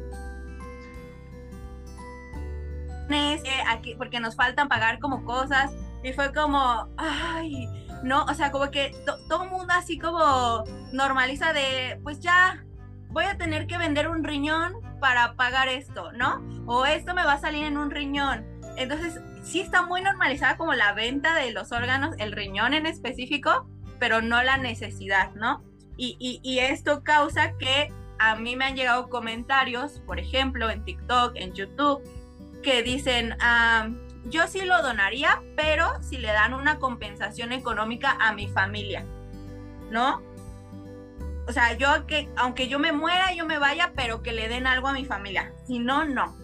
aquí, porque nos faltan pagar como cosas. Y fue como, ay, no, o sea, como que todo el mundo así como normaliza de, pues ya, voy a tener que vender un riñón para pagar esto, ¿no? O esto me va a salir en un riñón. Entonces, sí está muy normalizada como la venta de los órganos, el riñón en específico, pero no la necesidad, ¿no? Y, y, esto causa que a mí me han llegado comentarios, por ejemplo, en TikTok, en YouTube, que dicen, ah, yo sí lo donaría, pero si le dan una compensación económica a mi familia, ¿no? O sea, yo que, aunque yo me muera, yo me vaya, pero que le den algo a mi familia. Si no, no.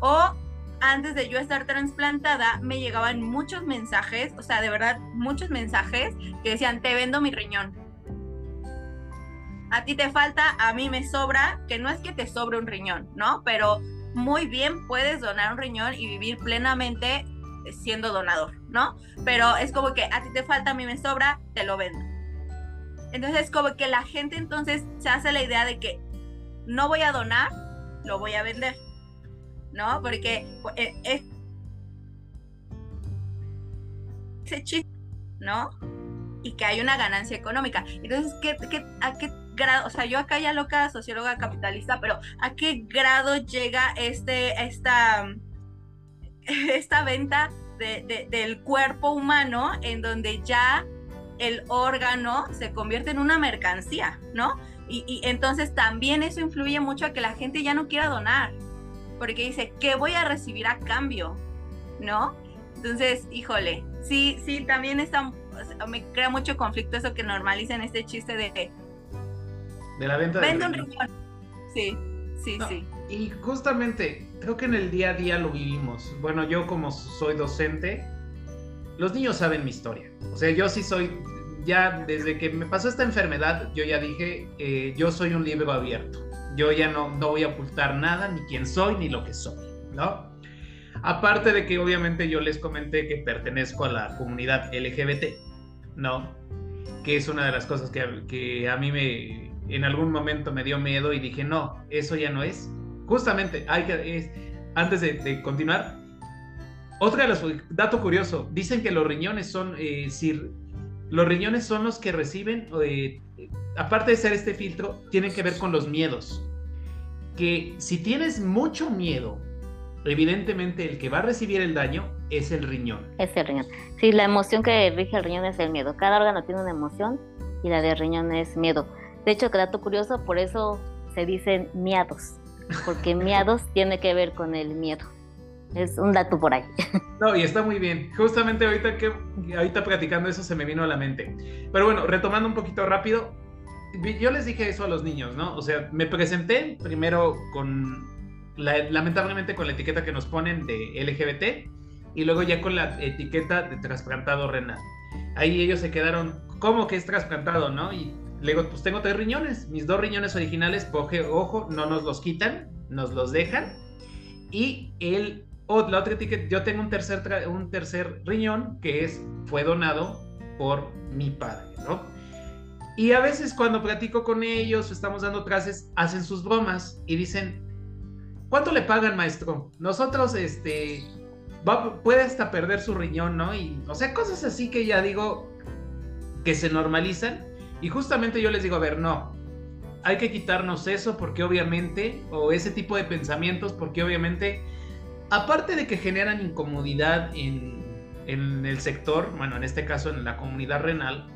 O antes de yo estar trasplantada, me llegaban muchos mensajes, o sea, de verdad, muchos mensajes que decían, te vendo mi riñón. A ti te falta, a mí me sobra, que no es que te sobre un riñón, ¿no? Pero muy bien puedes donar un riñón y vivir plenamente siendo donador, ¿no? Pero es como que a ti te falta, a mí me sobra, te lo vendo. Entonces, como que la gente entonces se hace la idea de que no voy a donar, lo voy a vender, ¿no? Porque eh, es ese chiste, ¿no? Y que hay una ganancia económica. Entonces, ¿qué, qué, a qué grado, o sea, yo acá ya loca socióloga capitalista, pero ¿a qué grado llega este, esta, esta venta del cuerpo humano en donde ya el órgano se convierte en una mercancía, ¿no? Y, y, entonces también eso influye mucho a que la gente ya no quiera donar, porque dice, ¿qué voy a recibir a cambio? ¿No? Entonces, híjole, sí, sí, también está, me crea mucho conflicto eso que normalicen este chiste de de la venta de un riñón. Sí, sí, sí. Y justamente, creo que en el día a día lo vivimos. Bueno, yo como soy docente, los niños saben mi historia. O sea, yo sí soy, ya desde que me pasó esta enfermedad, yo ya dije, eh, yo soy un libro abierto. Yo ya no, no voy a ocultar nada, ni quién soy, ni lo que soy, ¿no? Aparte de que obviamente yo les comenté que pertenezco a la comunidad LGBT, ¿no? Que es una de las cosas que, que a mí me, en algún momento me dio miedo y dije, no, eso ya no es. Justamente, hay que, antes de, continuar, otra de dato curioso, dicen que los riñones son, eh, los riñones son los que reciben, eh, aparte de ser este filtro, tienen que ver con los miedos. Que si tienes mucho miedo, evidentemente el que va a recibir el daño es el riñón. Es el riñón. Sí, la emoción que rige el riñón es el miedo. Cada órgano tiene una emoción y la de riñón es miedo. De hecho, dato curioso, por eso se dicen miados, porque miados tiene que ver con el miedo. Es un dato por ahí. No, y está muy bien. Justamente ahorita que ahorita platicando eso se me vino a la mente. Pero bueno, retomando un poquito rápido, yo les dije eso a los niños, ¿no? O sea, me presenté primero con lamentablemente con la etiqueta que nos ponen de LGBT y luego ya con la etiqueta de trasplantado renal. Ahí ellos se quedaron, ¿cómo que es trasplantado, no? Y le digo, pues tengo tres riñones. Mis dos riñones originales, ojo, no nos los quitan, nos los dejan. Y el, la otra etiqueta, yo tengo un tercer, un tercer riñón que es, fue donado por mi padre, ¿no? Y a veces cuando platico con ellos, estamos dando clases, hacen sus bromas y dicen, ¿cuánto le pagan, maestro? Nosotros, este, va, puede hasta perder su riñón, ¿no? Y, o sea, cosas así que ya digo que se normalizan y justamente yo les digo, a ver, no, hay que quitarnos eso porque obviamente, o ese tipo de pensamientos, porque obviamente, aparte de que generan incomodidad en, el sector, bueno, en este caso en la comunidad renal,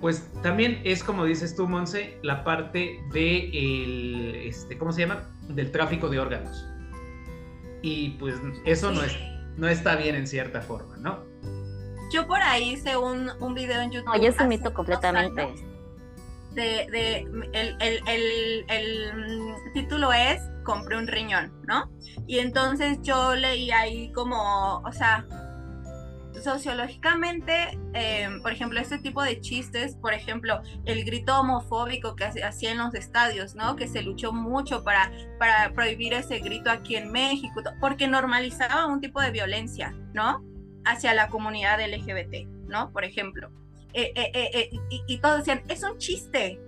pues también es como dices tú, Monse, la parte de el, este, ¿cómo se llama? Del tráfico de órganos. Y pues eso no, es, no está bien en cierta forma, ¿no? Yo por ahí hice un, un video en YouTube. No, yo se mito completamente de, el, título es Compré un riñón, ¿no? Y entonces yo leí ahí como, o sea, sociológicamente, em, por ejemplo, este tipo de chistes, por ejemplo, el grito homofóbico que hacía en los estadios, ¿no? Que se luchó mucho para, para prohibir ese grito aquí en México, porque normalizaba un tipo de violencia, ¿no? Hacia la comunidad LGBT, ¿no? Por ejemplo. Eh, eh, eh, y, todos decían, es un chiste.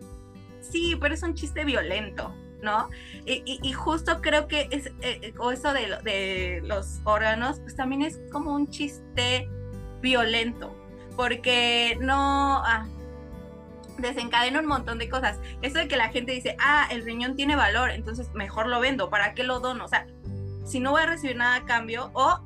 Sí, pero es un chiste violento, ¿no? Y, justo creo que es, o eso de, de, los órganos, pues también es como un chiste violento, porque no, ah, desencadena un montón de cosas. Eso de que la gente dice, ah, el riñón tiene valor, entonces mejor lo vendo, ¿para qué lo dono? O sea, si no voy a recibir nada a cambio, o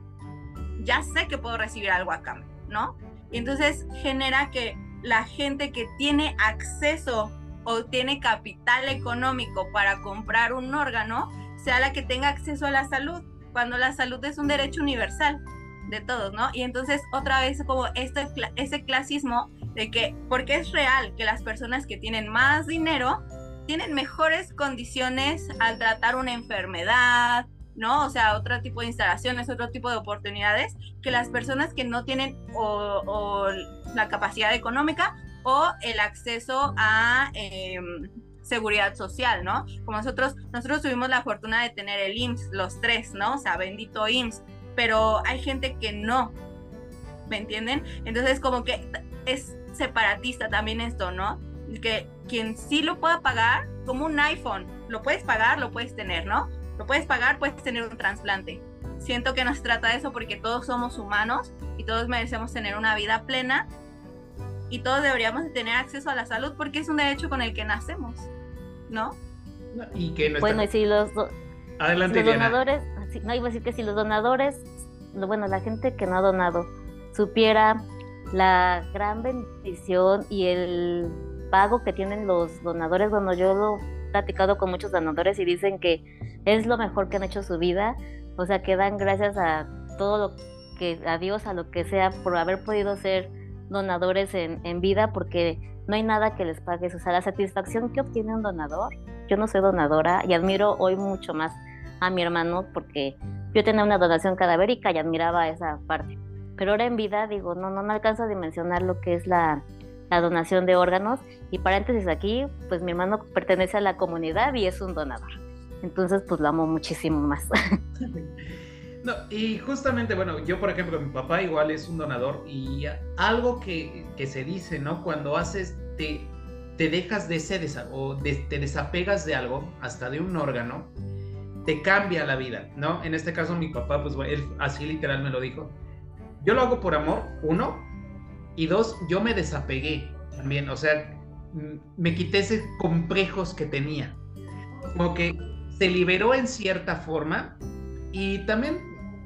ya sé que puedo recibir algo a cambio, ¿no? Y entonces genera que la gente que tiene acceso o tiene capital económico para comprar un órgano sea la que tenga acceso a la salud, cuando la salud es un derecho universal de todos, ¿no? Y entonces otra vez como este, ese clasismo de que, porque es real que las personas que tienen más dinero tienen mejores condiciones al tratar una enfermedad, ¿no? O sea, otro tipo de instalaciones, otro tipo de oportunidades que las personas que no tienen o, la capacidad económica o el acceso a em, seguridad social, ¿no? Como nosotros, nosotros tuvimos la fortuna de tener el IMSS, los tres, ¿no? O sea, bendito IMSS, pero hay gente que no, ¿me entienden? Entonces, como que es separatista también esto, ¿no? Que quien sí lo pueda pagar, como un iPhone, lo puedes pagar, lo puedes tener, ¿no? Lo puedes pagar, puedes tener un trasplante. Siento que nos trata de eso porque todos somos humanos y todos merecemos tener una vida plena y todos deberíamos de tener acceso a la salud porque es un derecho con el que nacemos, ¿no? y que Bueno, y si los, Adelante, donadores, no iba a decir que si los donadores, bueno, la gente que no ha donado supiera la gran bendición y el pago que tienen los donadores. Bueno, yo lo he platicado con muchos donadores y dicen que es lo mejor que han hecho su vida. O sea, que dan gracias a todo lo que, a Dios, a lo que sea, por haber podido ser donadores en, en vida, porque no hay nada que les pague. O sea, la satisfacción que obtiene un donador. Yo no soy donadora y admiro hoy mucho más a mi hermano porque yo tenía una donación cadavérica y admiraba esa parte pero ahora en vida digo, no, no, no alcanzo a dimensionar lo que es la, donación de órganos. Y paréntesis aquí, pues mi hermano pertenece a la comunidad y es un donador. Entonces, pues lo amo muchísimo más. No, y justamente, bueno, yo por ejemplo, mi papá igual es un donador y algo que, se dice, ¿no? Cuando haces, te, te dejas de ese o te desapegas de algo, hasta de un órgano, te cambia la vida, ¿no? En este caso mi papá, pues él así literal me lo dijo, yo lo hago por amor, uno, y dos, yo me desapegué también, o sea, me quité esos complejos que tenía. Como que se liberó en cierta forma y también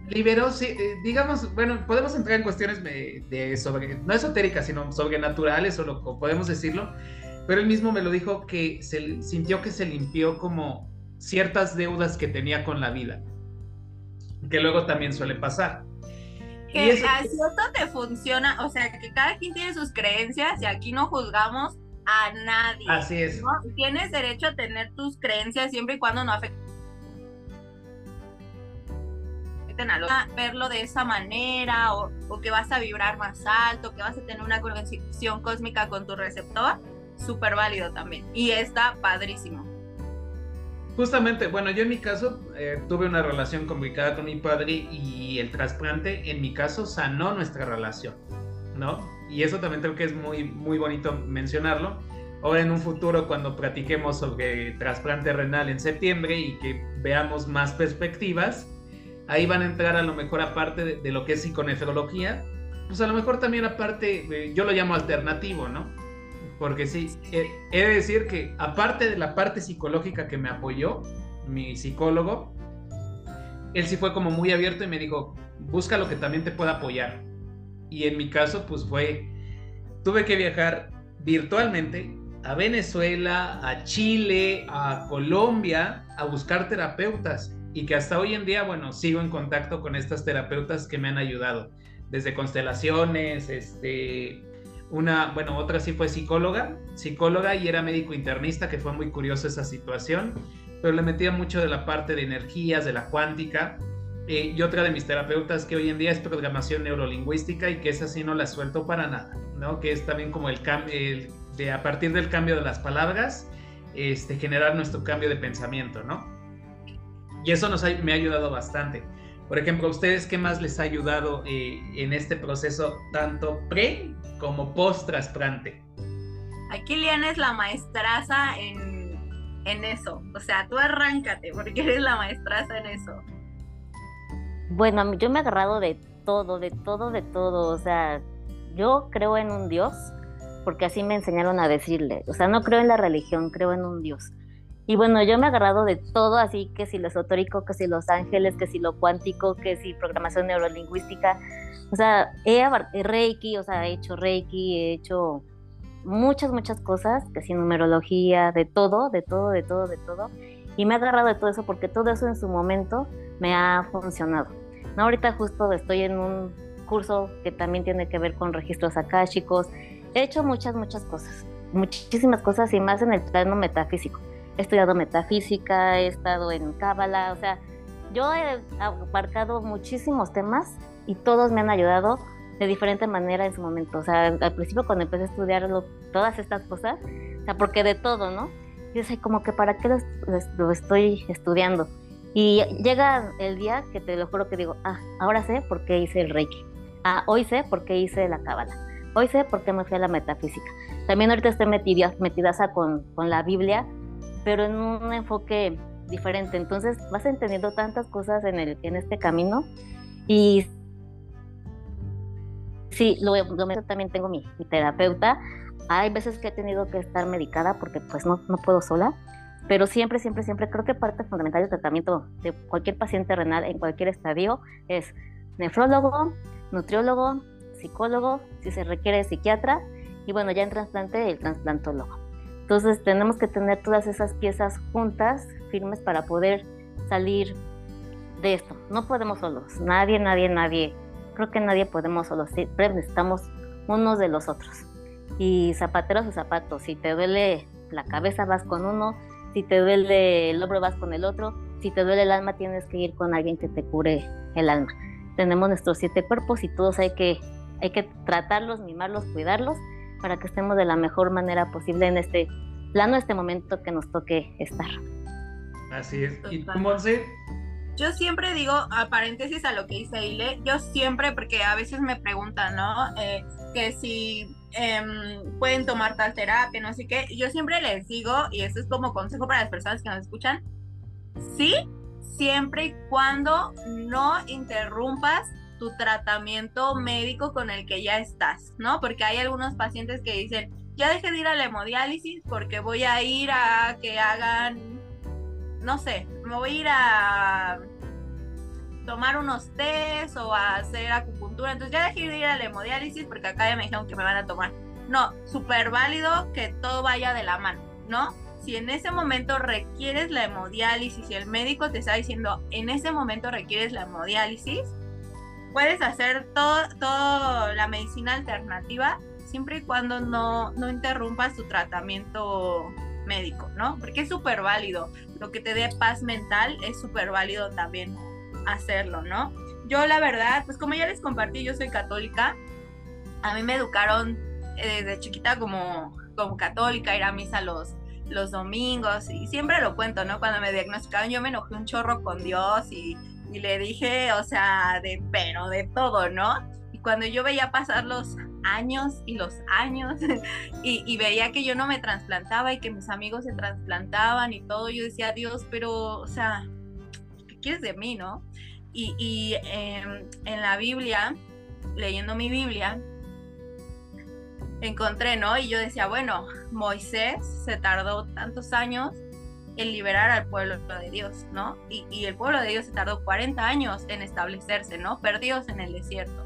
liberó, eh, digamos, bueno, podemos entrar en cuestiones de, sobre, no esotéricas, sino sobrenaturales o lo podemos decirlo, pero él mismo me lo dijo que se sintió que se limpió como ciertas deudas que tenía con la vida, que luego también suele pasar. Que así esto te funciona, o sea, que cada quien tiene sus creencias y aquí no juzgamos a nadie. Así es. Tienes derecho a tener tus creencias siempre y cuando no afecten a verlo de esa manera o, o, que vas a vibrar más alto, que vas a tener una conexión cósmica con tu receptor, súper válido también. Y está padrísimo. Justamente, bueno, yo en mi caso eh, tuve una relación complicada con mi padre y el trasplante en mi caso sanó nuestra relación, ¿no? Y eso también creo que es muy, muy bonito mencionarlo. Ahora en un futuro cuando platiquemos sobre trasplante renal en septiembre y que veamos más perspectivas, ahí van a entrar a lo mejor aparte de, lo que es psiconefrología, pues a lo mejor también aparte, yo lo llamo alternativo, ¿no? Porque sí, he, de decir que aparte de la parte psicológica que me apoyó, mi psicólogo, él sí fue como muy abierto y me dijo, busca lo que también te pueda apoyar. Y en mi caso, pues fue, tuve que viajar virtualmente a Venezuela, a Chile, a Colombia, a buscar terapeutas. Y que hasta hoy en día, bueno, sigo en contacto con estas terapeutas que me han ayudado. Desde constelaciones, este, una, bueno, otra sí fue psicóloga, psicóloga y era médico internista, que fue muy curioso esa situación, pero le metía mucho de la parte de energías, de la cuántica. Eh, y otra de mis terapeutas que hoy en día es programación neurolingüística y que esa sí no la suelto para nada, ¿no? Que es también como el cambio, de a partir del cambio de las palabras, este, generar nuestro cambio de pensamiento, ¿no? Y eso nos me ha ayudado bastante. Por ejemplo, ¿a ustedes qué más les ha ayudado eh, en este proceso, tanto pre como post trasplante? Aquí Liana es la maestraza en en eso? O sea, tú arráncate, porque eres la maestraza en eso. Bueno, yo me he agarrado de todo, de todo, de todo. O sea, yo creo en un Dios, porque así me enseñaron a decirle. O sea, no creo en la religión, creo en un Dios. Y bueno, yo me he agarrado de todo, así que si lo esotérico, que si los ángeles, que si lo cuántico, que si programación neurolingüística. O sea, he Reiki, o sea, he hecho Reiki, he hecho muchas, muchas cosas, que si numerología, de todo, de todo, de todo, de todo. Y me he agarrado de todo eso porque todo eso en su momento me ha funcionado. No, ahorita justo estoy en un curso que también tiene que ver con registros akáshicos. He hecho muchas, muchas cosas, muchísimas cosas y más en el plano metafísico he estudiado metafísica, he estado en cábala, o sea, yo he abarcado muchísimos temas y todos me han ayudado de diferente manera en su momento. O sea, al principio cuando empecé a estudiar todas estas cosas, o sea, porque de todo, ¿no? Yo sé como que para qué lo, estoy estudiando. Y llega el día que te lo juro que digo, ah, ahora sé por qué hice el Reiki. Ah, hoy sé por qué hice la cábala. Hoy sé por qué me fui a la metafísica. También ahorita estoy metida, metidaza con, con la Biblia pero en un enfoque diferente. Entonces vas entendiendo tantas cosas en, el, en este camino y sí, lo, lo también tengo mi, terapeuta. Hay veces que he tenido que estar medicada porque pues no, no puedo sola, pero siempre, siempre, siempre creo que parte fundamental del tratamiento de cualquier paciente renal en cualquier estadio es nefrólogo, nutriólogo, psicólogo, si se requiere psiquiatra y bueno, ya en trasplante el trasplantólogo. Entonces tenemos que tener todas esas piezas juntas, firmes, para poder salir de esto. No podemos solos, nadie, nadie, nadie. Creo que nadie podemos solos, siempre necesitamos unos de los otros. Y zapateros o zapatos, si te duele la cabeza vas con uno, si te duele el hombro vas con el otro, si te duele el alma tienes que ir con alguien que te cure el alma. Tenemos nuestros siete cuerpos y todos hay que, hay que tratarlos, mimarlos, cuidarlos para que estemos de la mejor manera posible en este plano, este momento que nos toque estar. Así es. ¿Y tú, Monse? Yo siempre digo, a paréntesis a lo que dice Ile, yo siempre, porque a veces me preguntan, ¿no? Eh, que si em, pueden tomar tal terapia, no sé qué. Yo siempre les digo, y eso es como consejo para las personas que nos escuchan, sí, siempre y cuando no interrumpas tu tratamiento médico con el que ya estás, ¿no? Porque hay algunos pacientes que dicen, ya dejé de ir a la hemodiálisis porque voy a ir a que hagan, no sé, me voy a ir a tomar unos test o a hacer acupuntura, entonces ya dejé de ir a la hemodiálisis porque acá ya me dijeron que me van a tomar. No, súper válido que todo vaya de la mano, ¿no? Si en ese momento requieres la hemodiálisis y el médico te está diciendo, en ese momento requieres la hemodiálisis, puedes hacer todo, todo la medicina alternativa siempre y cuando no, no interrumpas tu tratamiento médico, ¿no? Porque es súper válido. Lo que te dé paz mental es súper válido también hacerlo, ¿no? Yo la verdad, pues como ya les compartí, yo soy católica. A mí me educaron eh, desde chiquita como, como católica, ir a misa los, los domingos y siempre lo cuento, ¿no? Cuando me diagnosticaron yo me enojé un chorro con Dios y y le dije, o sea, de pero de todo, ¿no? Y cuando yo veía pasar los años y los años y, veía que yo no me trasplantaba y que mis amigos se trasplantaban y todo, yo decía, Dios, pero, o sea, ¿qué quieres de mí, no? Y, em, en la Biblia, leyendo mi Biblia, encontré, ¿no? Y yo decía, bueno, Moisés se tardó tantos años el liberar al pueblo de Dios, ¿no? Y, el pueblo de Dios se tardó 40 años en establecerse, ¿no? Perdidos en el desierto.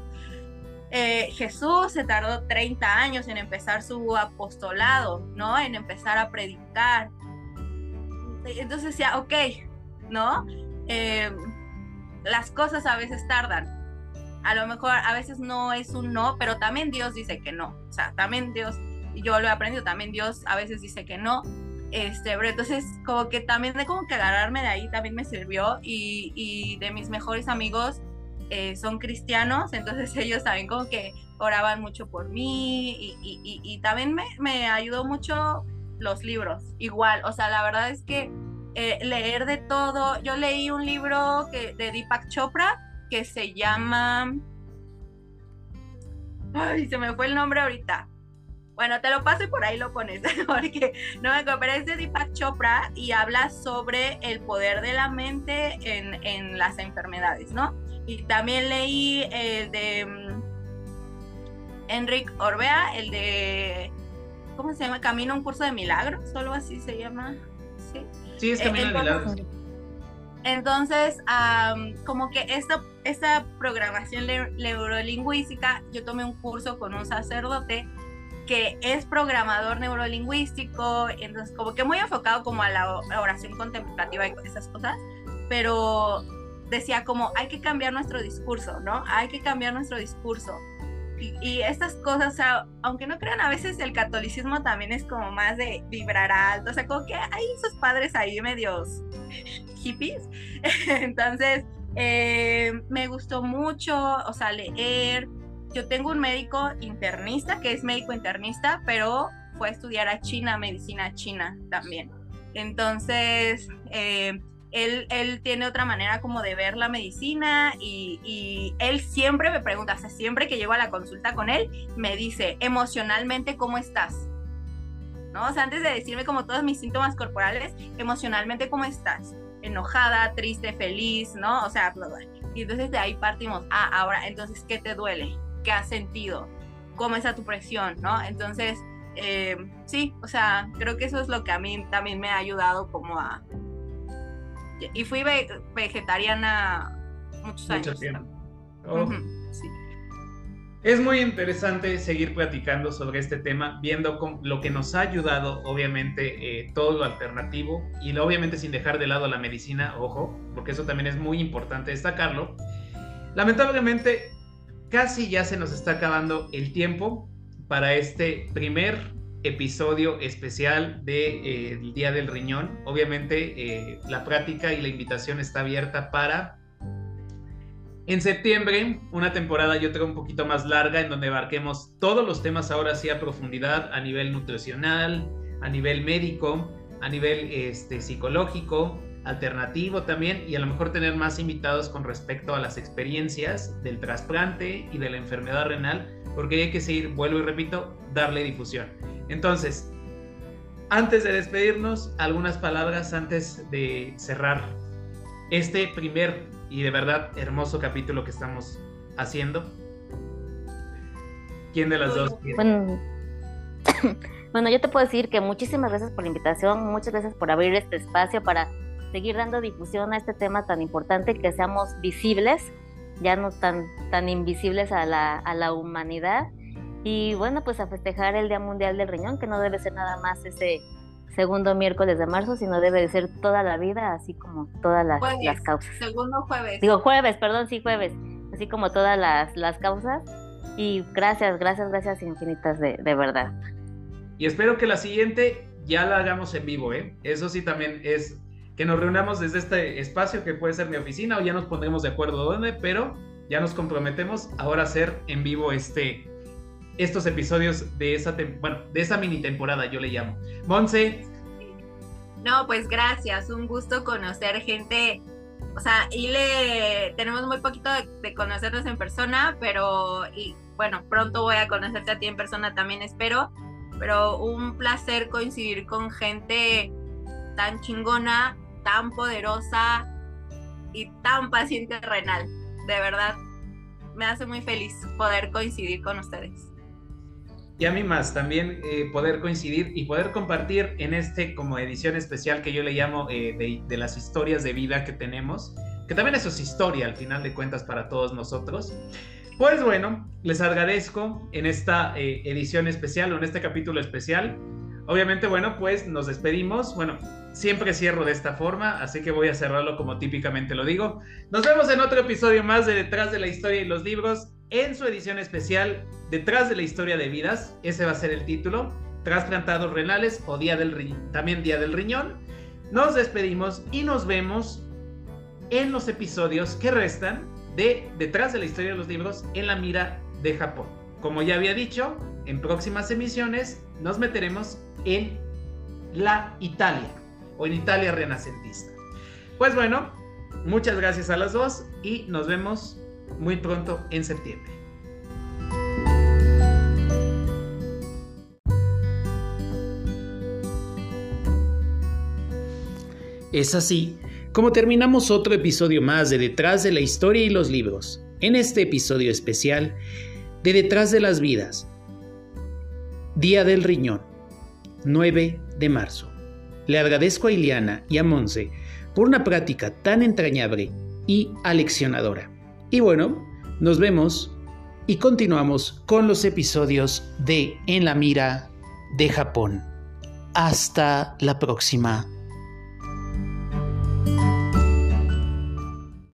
Eh, Jesús se tardó 30 años en empezar su apostolado, ¿no? En empezar a predicar. Entonces decía, ok, ¿no? Eh, las cosas a veces tardan. A lo mejor a veces no es un no, pero también Dios dice que no. O sea, también Dios, y yo lo he aprendido, también Dios a veces dice que no este, pero entonces como que también de como que agarrarme de ahí también me sirvió y, y de mis mejores amigos eh, son cristianos, entonces ellos también como que oraban mucho por mí y, y, y también me, me, ayudó mucho los libros, igual, o sea, la verdad es que eh, leer de todo, yo leí un libro que, de Deepak Chopra que se llama, ay, se me fue el nombre ahorita, Bueno, te lo paso y por ahí lo pones, porque no me pero es de Deepak Chopra y habla sobre el poder de la mente en, en las enfermedades, ¿no? Y también leí el de mm, Enric Orbea, el de, ¿cómo se llama? Camino a un curso de milagros, solo así se llama. Sí, es Camino de Milagros. Entonces, como que esta, esta programación neurolingüística, yo tomé un curso con un sacerdote que es programador neurolingüístico, entonces como que muy enfocado como a la oración contemplativa y esas cosas, pero decía como hay que cambiar nuestro discurso, ¿no? Hay que cambiar nuestro discurso. Y, estas cosas, o sea, aunque no crean, a veces el catolicismo también es como más de vibrar alto, o sea, como que hay esos padres ahí medios hippies. Entonces, eh, me gustó mucho, o sea, leer, yo tengo un médico internista que es médico internista, pero fue a estudiar a China, medicina china también. Entonces, eh, él, tiene otra manera como de ver la medicina y, él siempre me pregunta, o siempre que llego a la consulta con él, me dice, emocionalmente, ¿cómo estás? ¿No? O sea, antes de decirme como todos mis síntomas corporales, emocionalmente, ¿cómo estás? Enojada, triste, feliz, ¿no? O sea, y entonces de ahí partimos, ah, ahora, entonces, ¿qué te duele? qué has sentido, cómo está tu presión, ¿no? Entonces, eh, sí, o sea, creo que eso es lo que a mí también me ha ayudado como a... Y fui vegetariana muchos años. Mucho tiempo. Oh. sí. Es muy interesante seguir platicando sobre este tema, viendo lo que nos ha ayudado, obviamente, eh, todo lo alternativo y obviamente sin dejar de lado la medicina, ojo, porque eso también es muy importante destacarlo. Lamentablemente, casi ya se nos está acabando el tiempo para este primer episodio especial de, eh, Día del Riñón. Obviamente eh, la práctica y la invitación está abierta para en septiembre, una temporada yo creo un poquito más larga en donde abarquemos todos los temas ahora sí a profundidad a nivel nutricional, a nivel médico, a nivel este, psicológico, alternativo también y a lo mejor tener más invitados con respecto a las experiencias del trasplante y de la enfermedad renal, porque hay que seguir, vuelvo y repito, darle difusión. Entonces, antes de despedirnos, algunas palabras antes de cerrar este primer y de verdad hermoso capítulo que estamos haciendo. ¿Quién de las dos? Bueno, bueno, yo te puedo decir que muchísimas gracias por la invitación, muchas gracias por abrir este espacio para seguir dando difusión a este tema tan importante, que seamos visibles, ya no tan, tan invisibles a la, a la humanidad. Y bueno, pues a festejar el Día Mundial del Riñón, que no debe ser nada más ese segundo miércoles de marzo, sino debe de ser toda la vida, así como todas las, las causas. Segundo jueves. Digo jueves, perdón, sí, jueves, así como todas las, las causas. Y gracias, gracias, gracias infinitas de, de verdad. Y espero que la siguiente ya la hagamos en vivo, ¿eh? Eso sí también es que nos reunamos desde este espacio que puede ser mi oficina o ya nos pondremos de acuerdo dónde, pero ya nos comprometemos ahora a hacer en vivo este, estos episodios de esa, bueno, de esa mini temporada, yo le llamo. Monse. No, pues gracias, un gusto conocer gente, o sea, y le tenemos muy poquito de, de conocernos en persona, pero y bueno, pronto voy a conocerte a ti en persona también, espero, pero un placer coincidir con gente tan chingona tan poderosa y tan paciente renal. De verdad, me hace muy feliz poder coincidir con ustedes. Y a mí más, también eh, poder coincidir y poder compartir en este como edición especial que yo le llamo eh, de, las historias de vida que tenemos, que también eso es historia al final de cuentas para todos nosotros. Pues bueno, les agradezco en esta eh, edición especial o en este capítulo especial. Obviamente, bueno, pues nos despedimos. Bueno, Siempre cierro de esta forma, así que voy a cerrarlo como típicamente lo digo. Nos vemos en otro episodio más de Detrás de la Historia y los Libros, en su edición especial Detrás de la Historia de Vidas. Ese va a ser el título. Trasplantados renales o día del también Día del Riñón. Nos despedimos y nos vemos en los episodios que restan de Detrás de la Historia de los Libros en la mira de Japón. Como ya había dicho, en próximas emisiones nos meteremos en la Italia o en Italia renacentista. Pues bueno, muchas gracias a las dos y nos vemos muy pronto en septiembre. Es así como terminamos otro episodio más de Detrás de la Historia y los Libros, en este episodio especial de Detrás de las Vidas, Día del Riñón, 9 de marzo. Le agradezco a Ileana y a Monse por una práctica tan entrañable y aleccionadora. Y bueno, nos vemos y continuamos con los episodios de En la Mira de Japón. Hasta la próxima.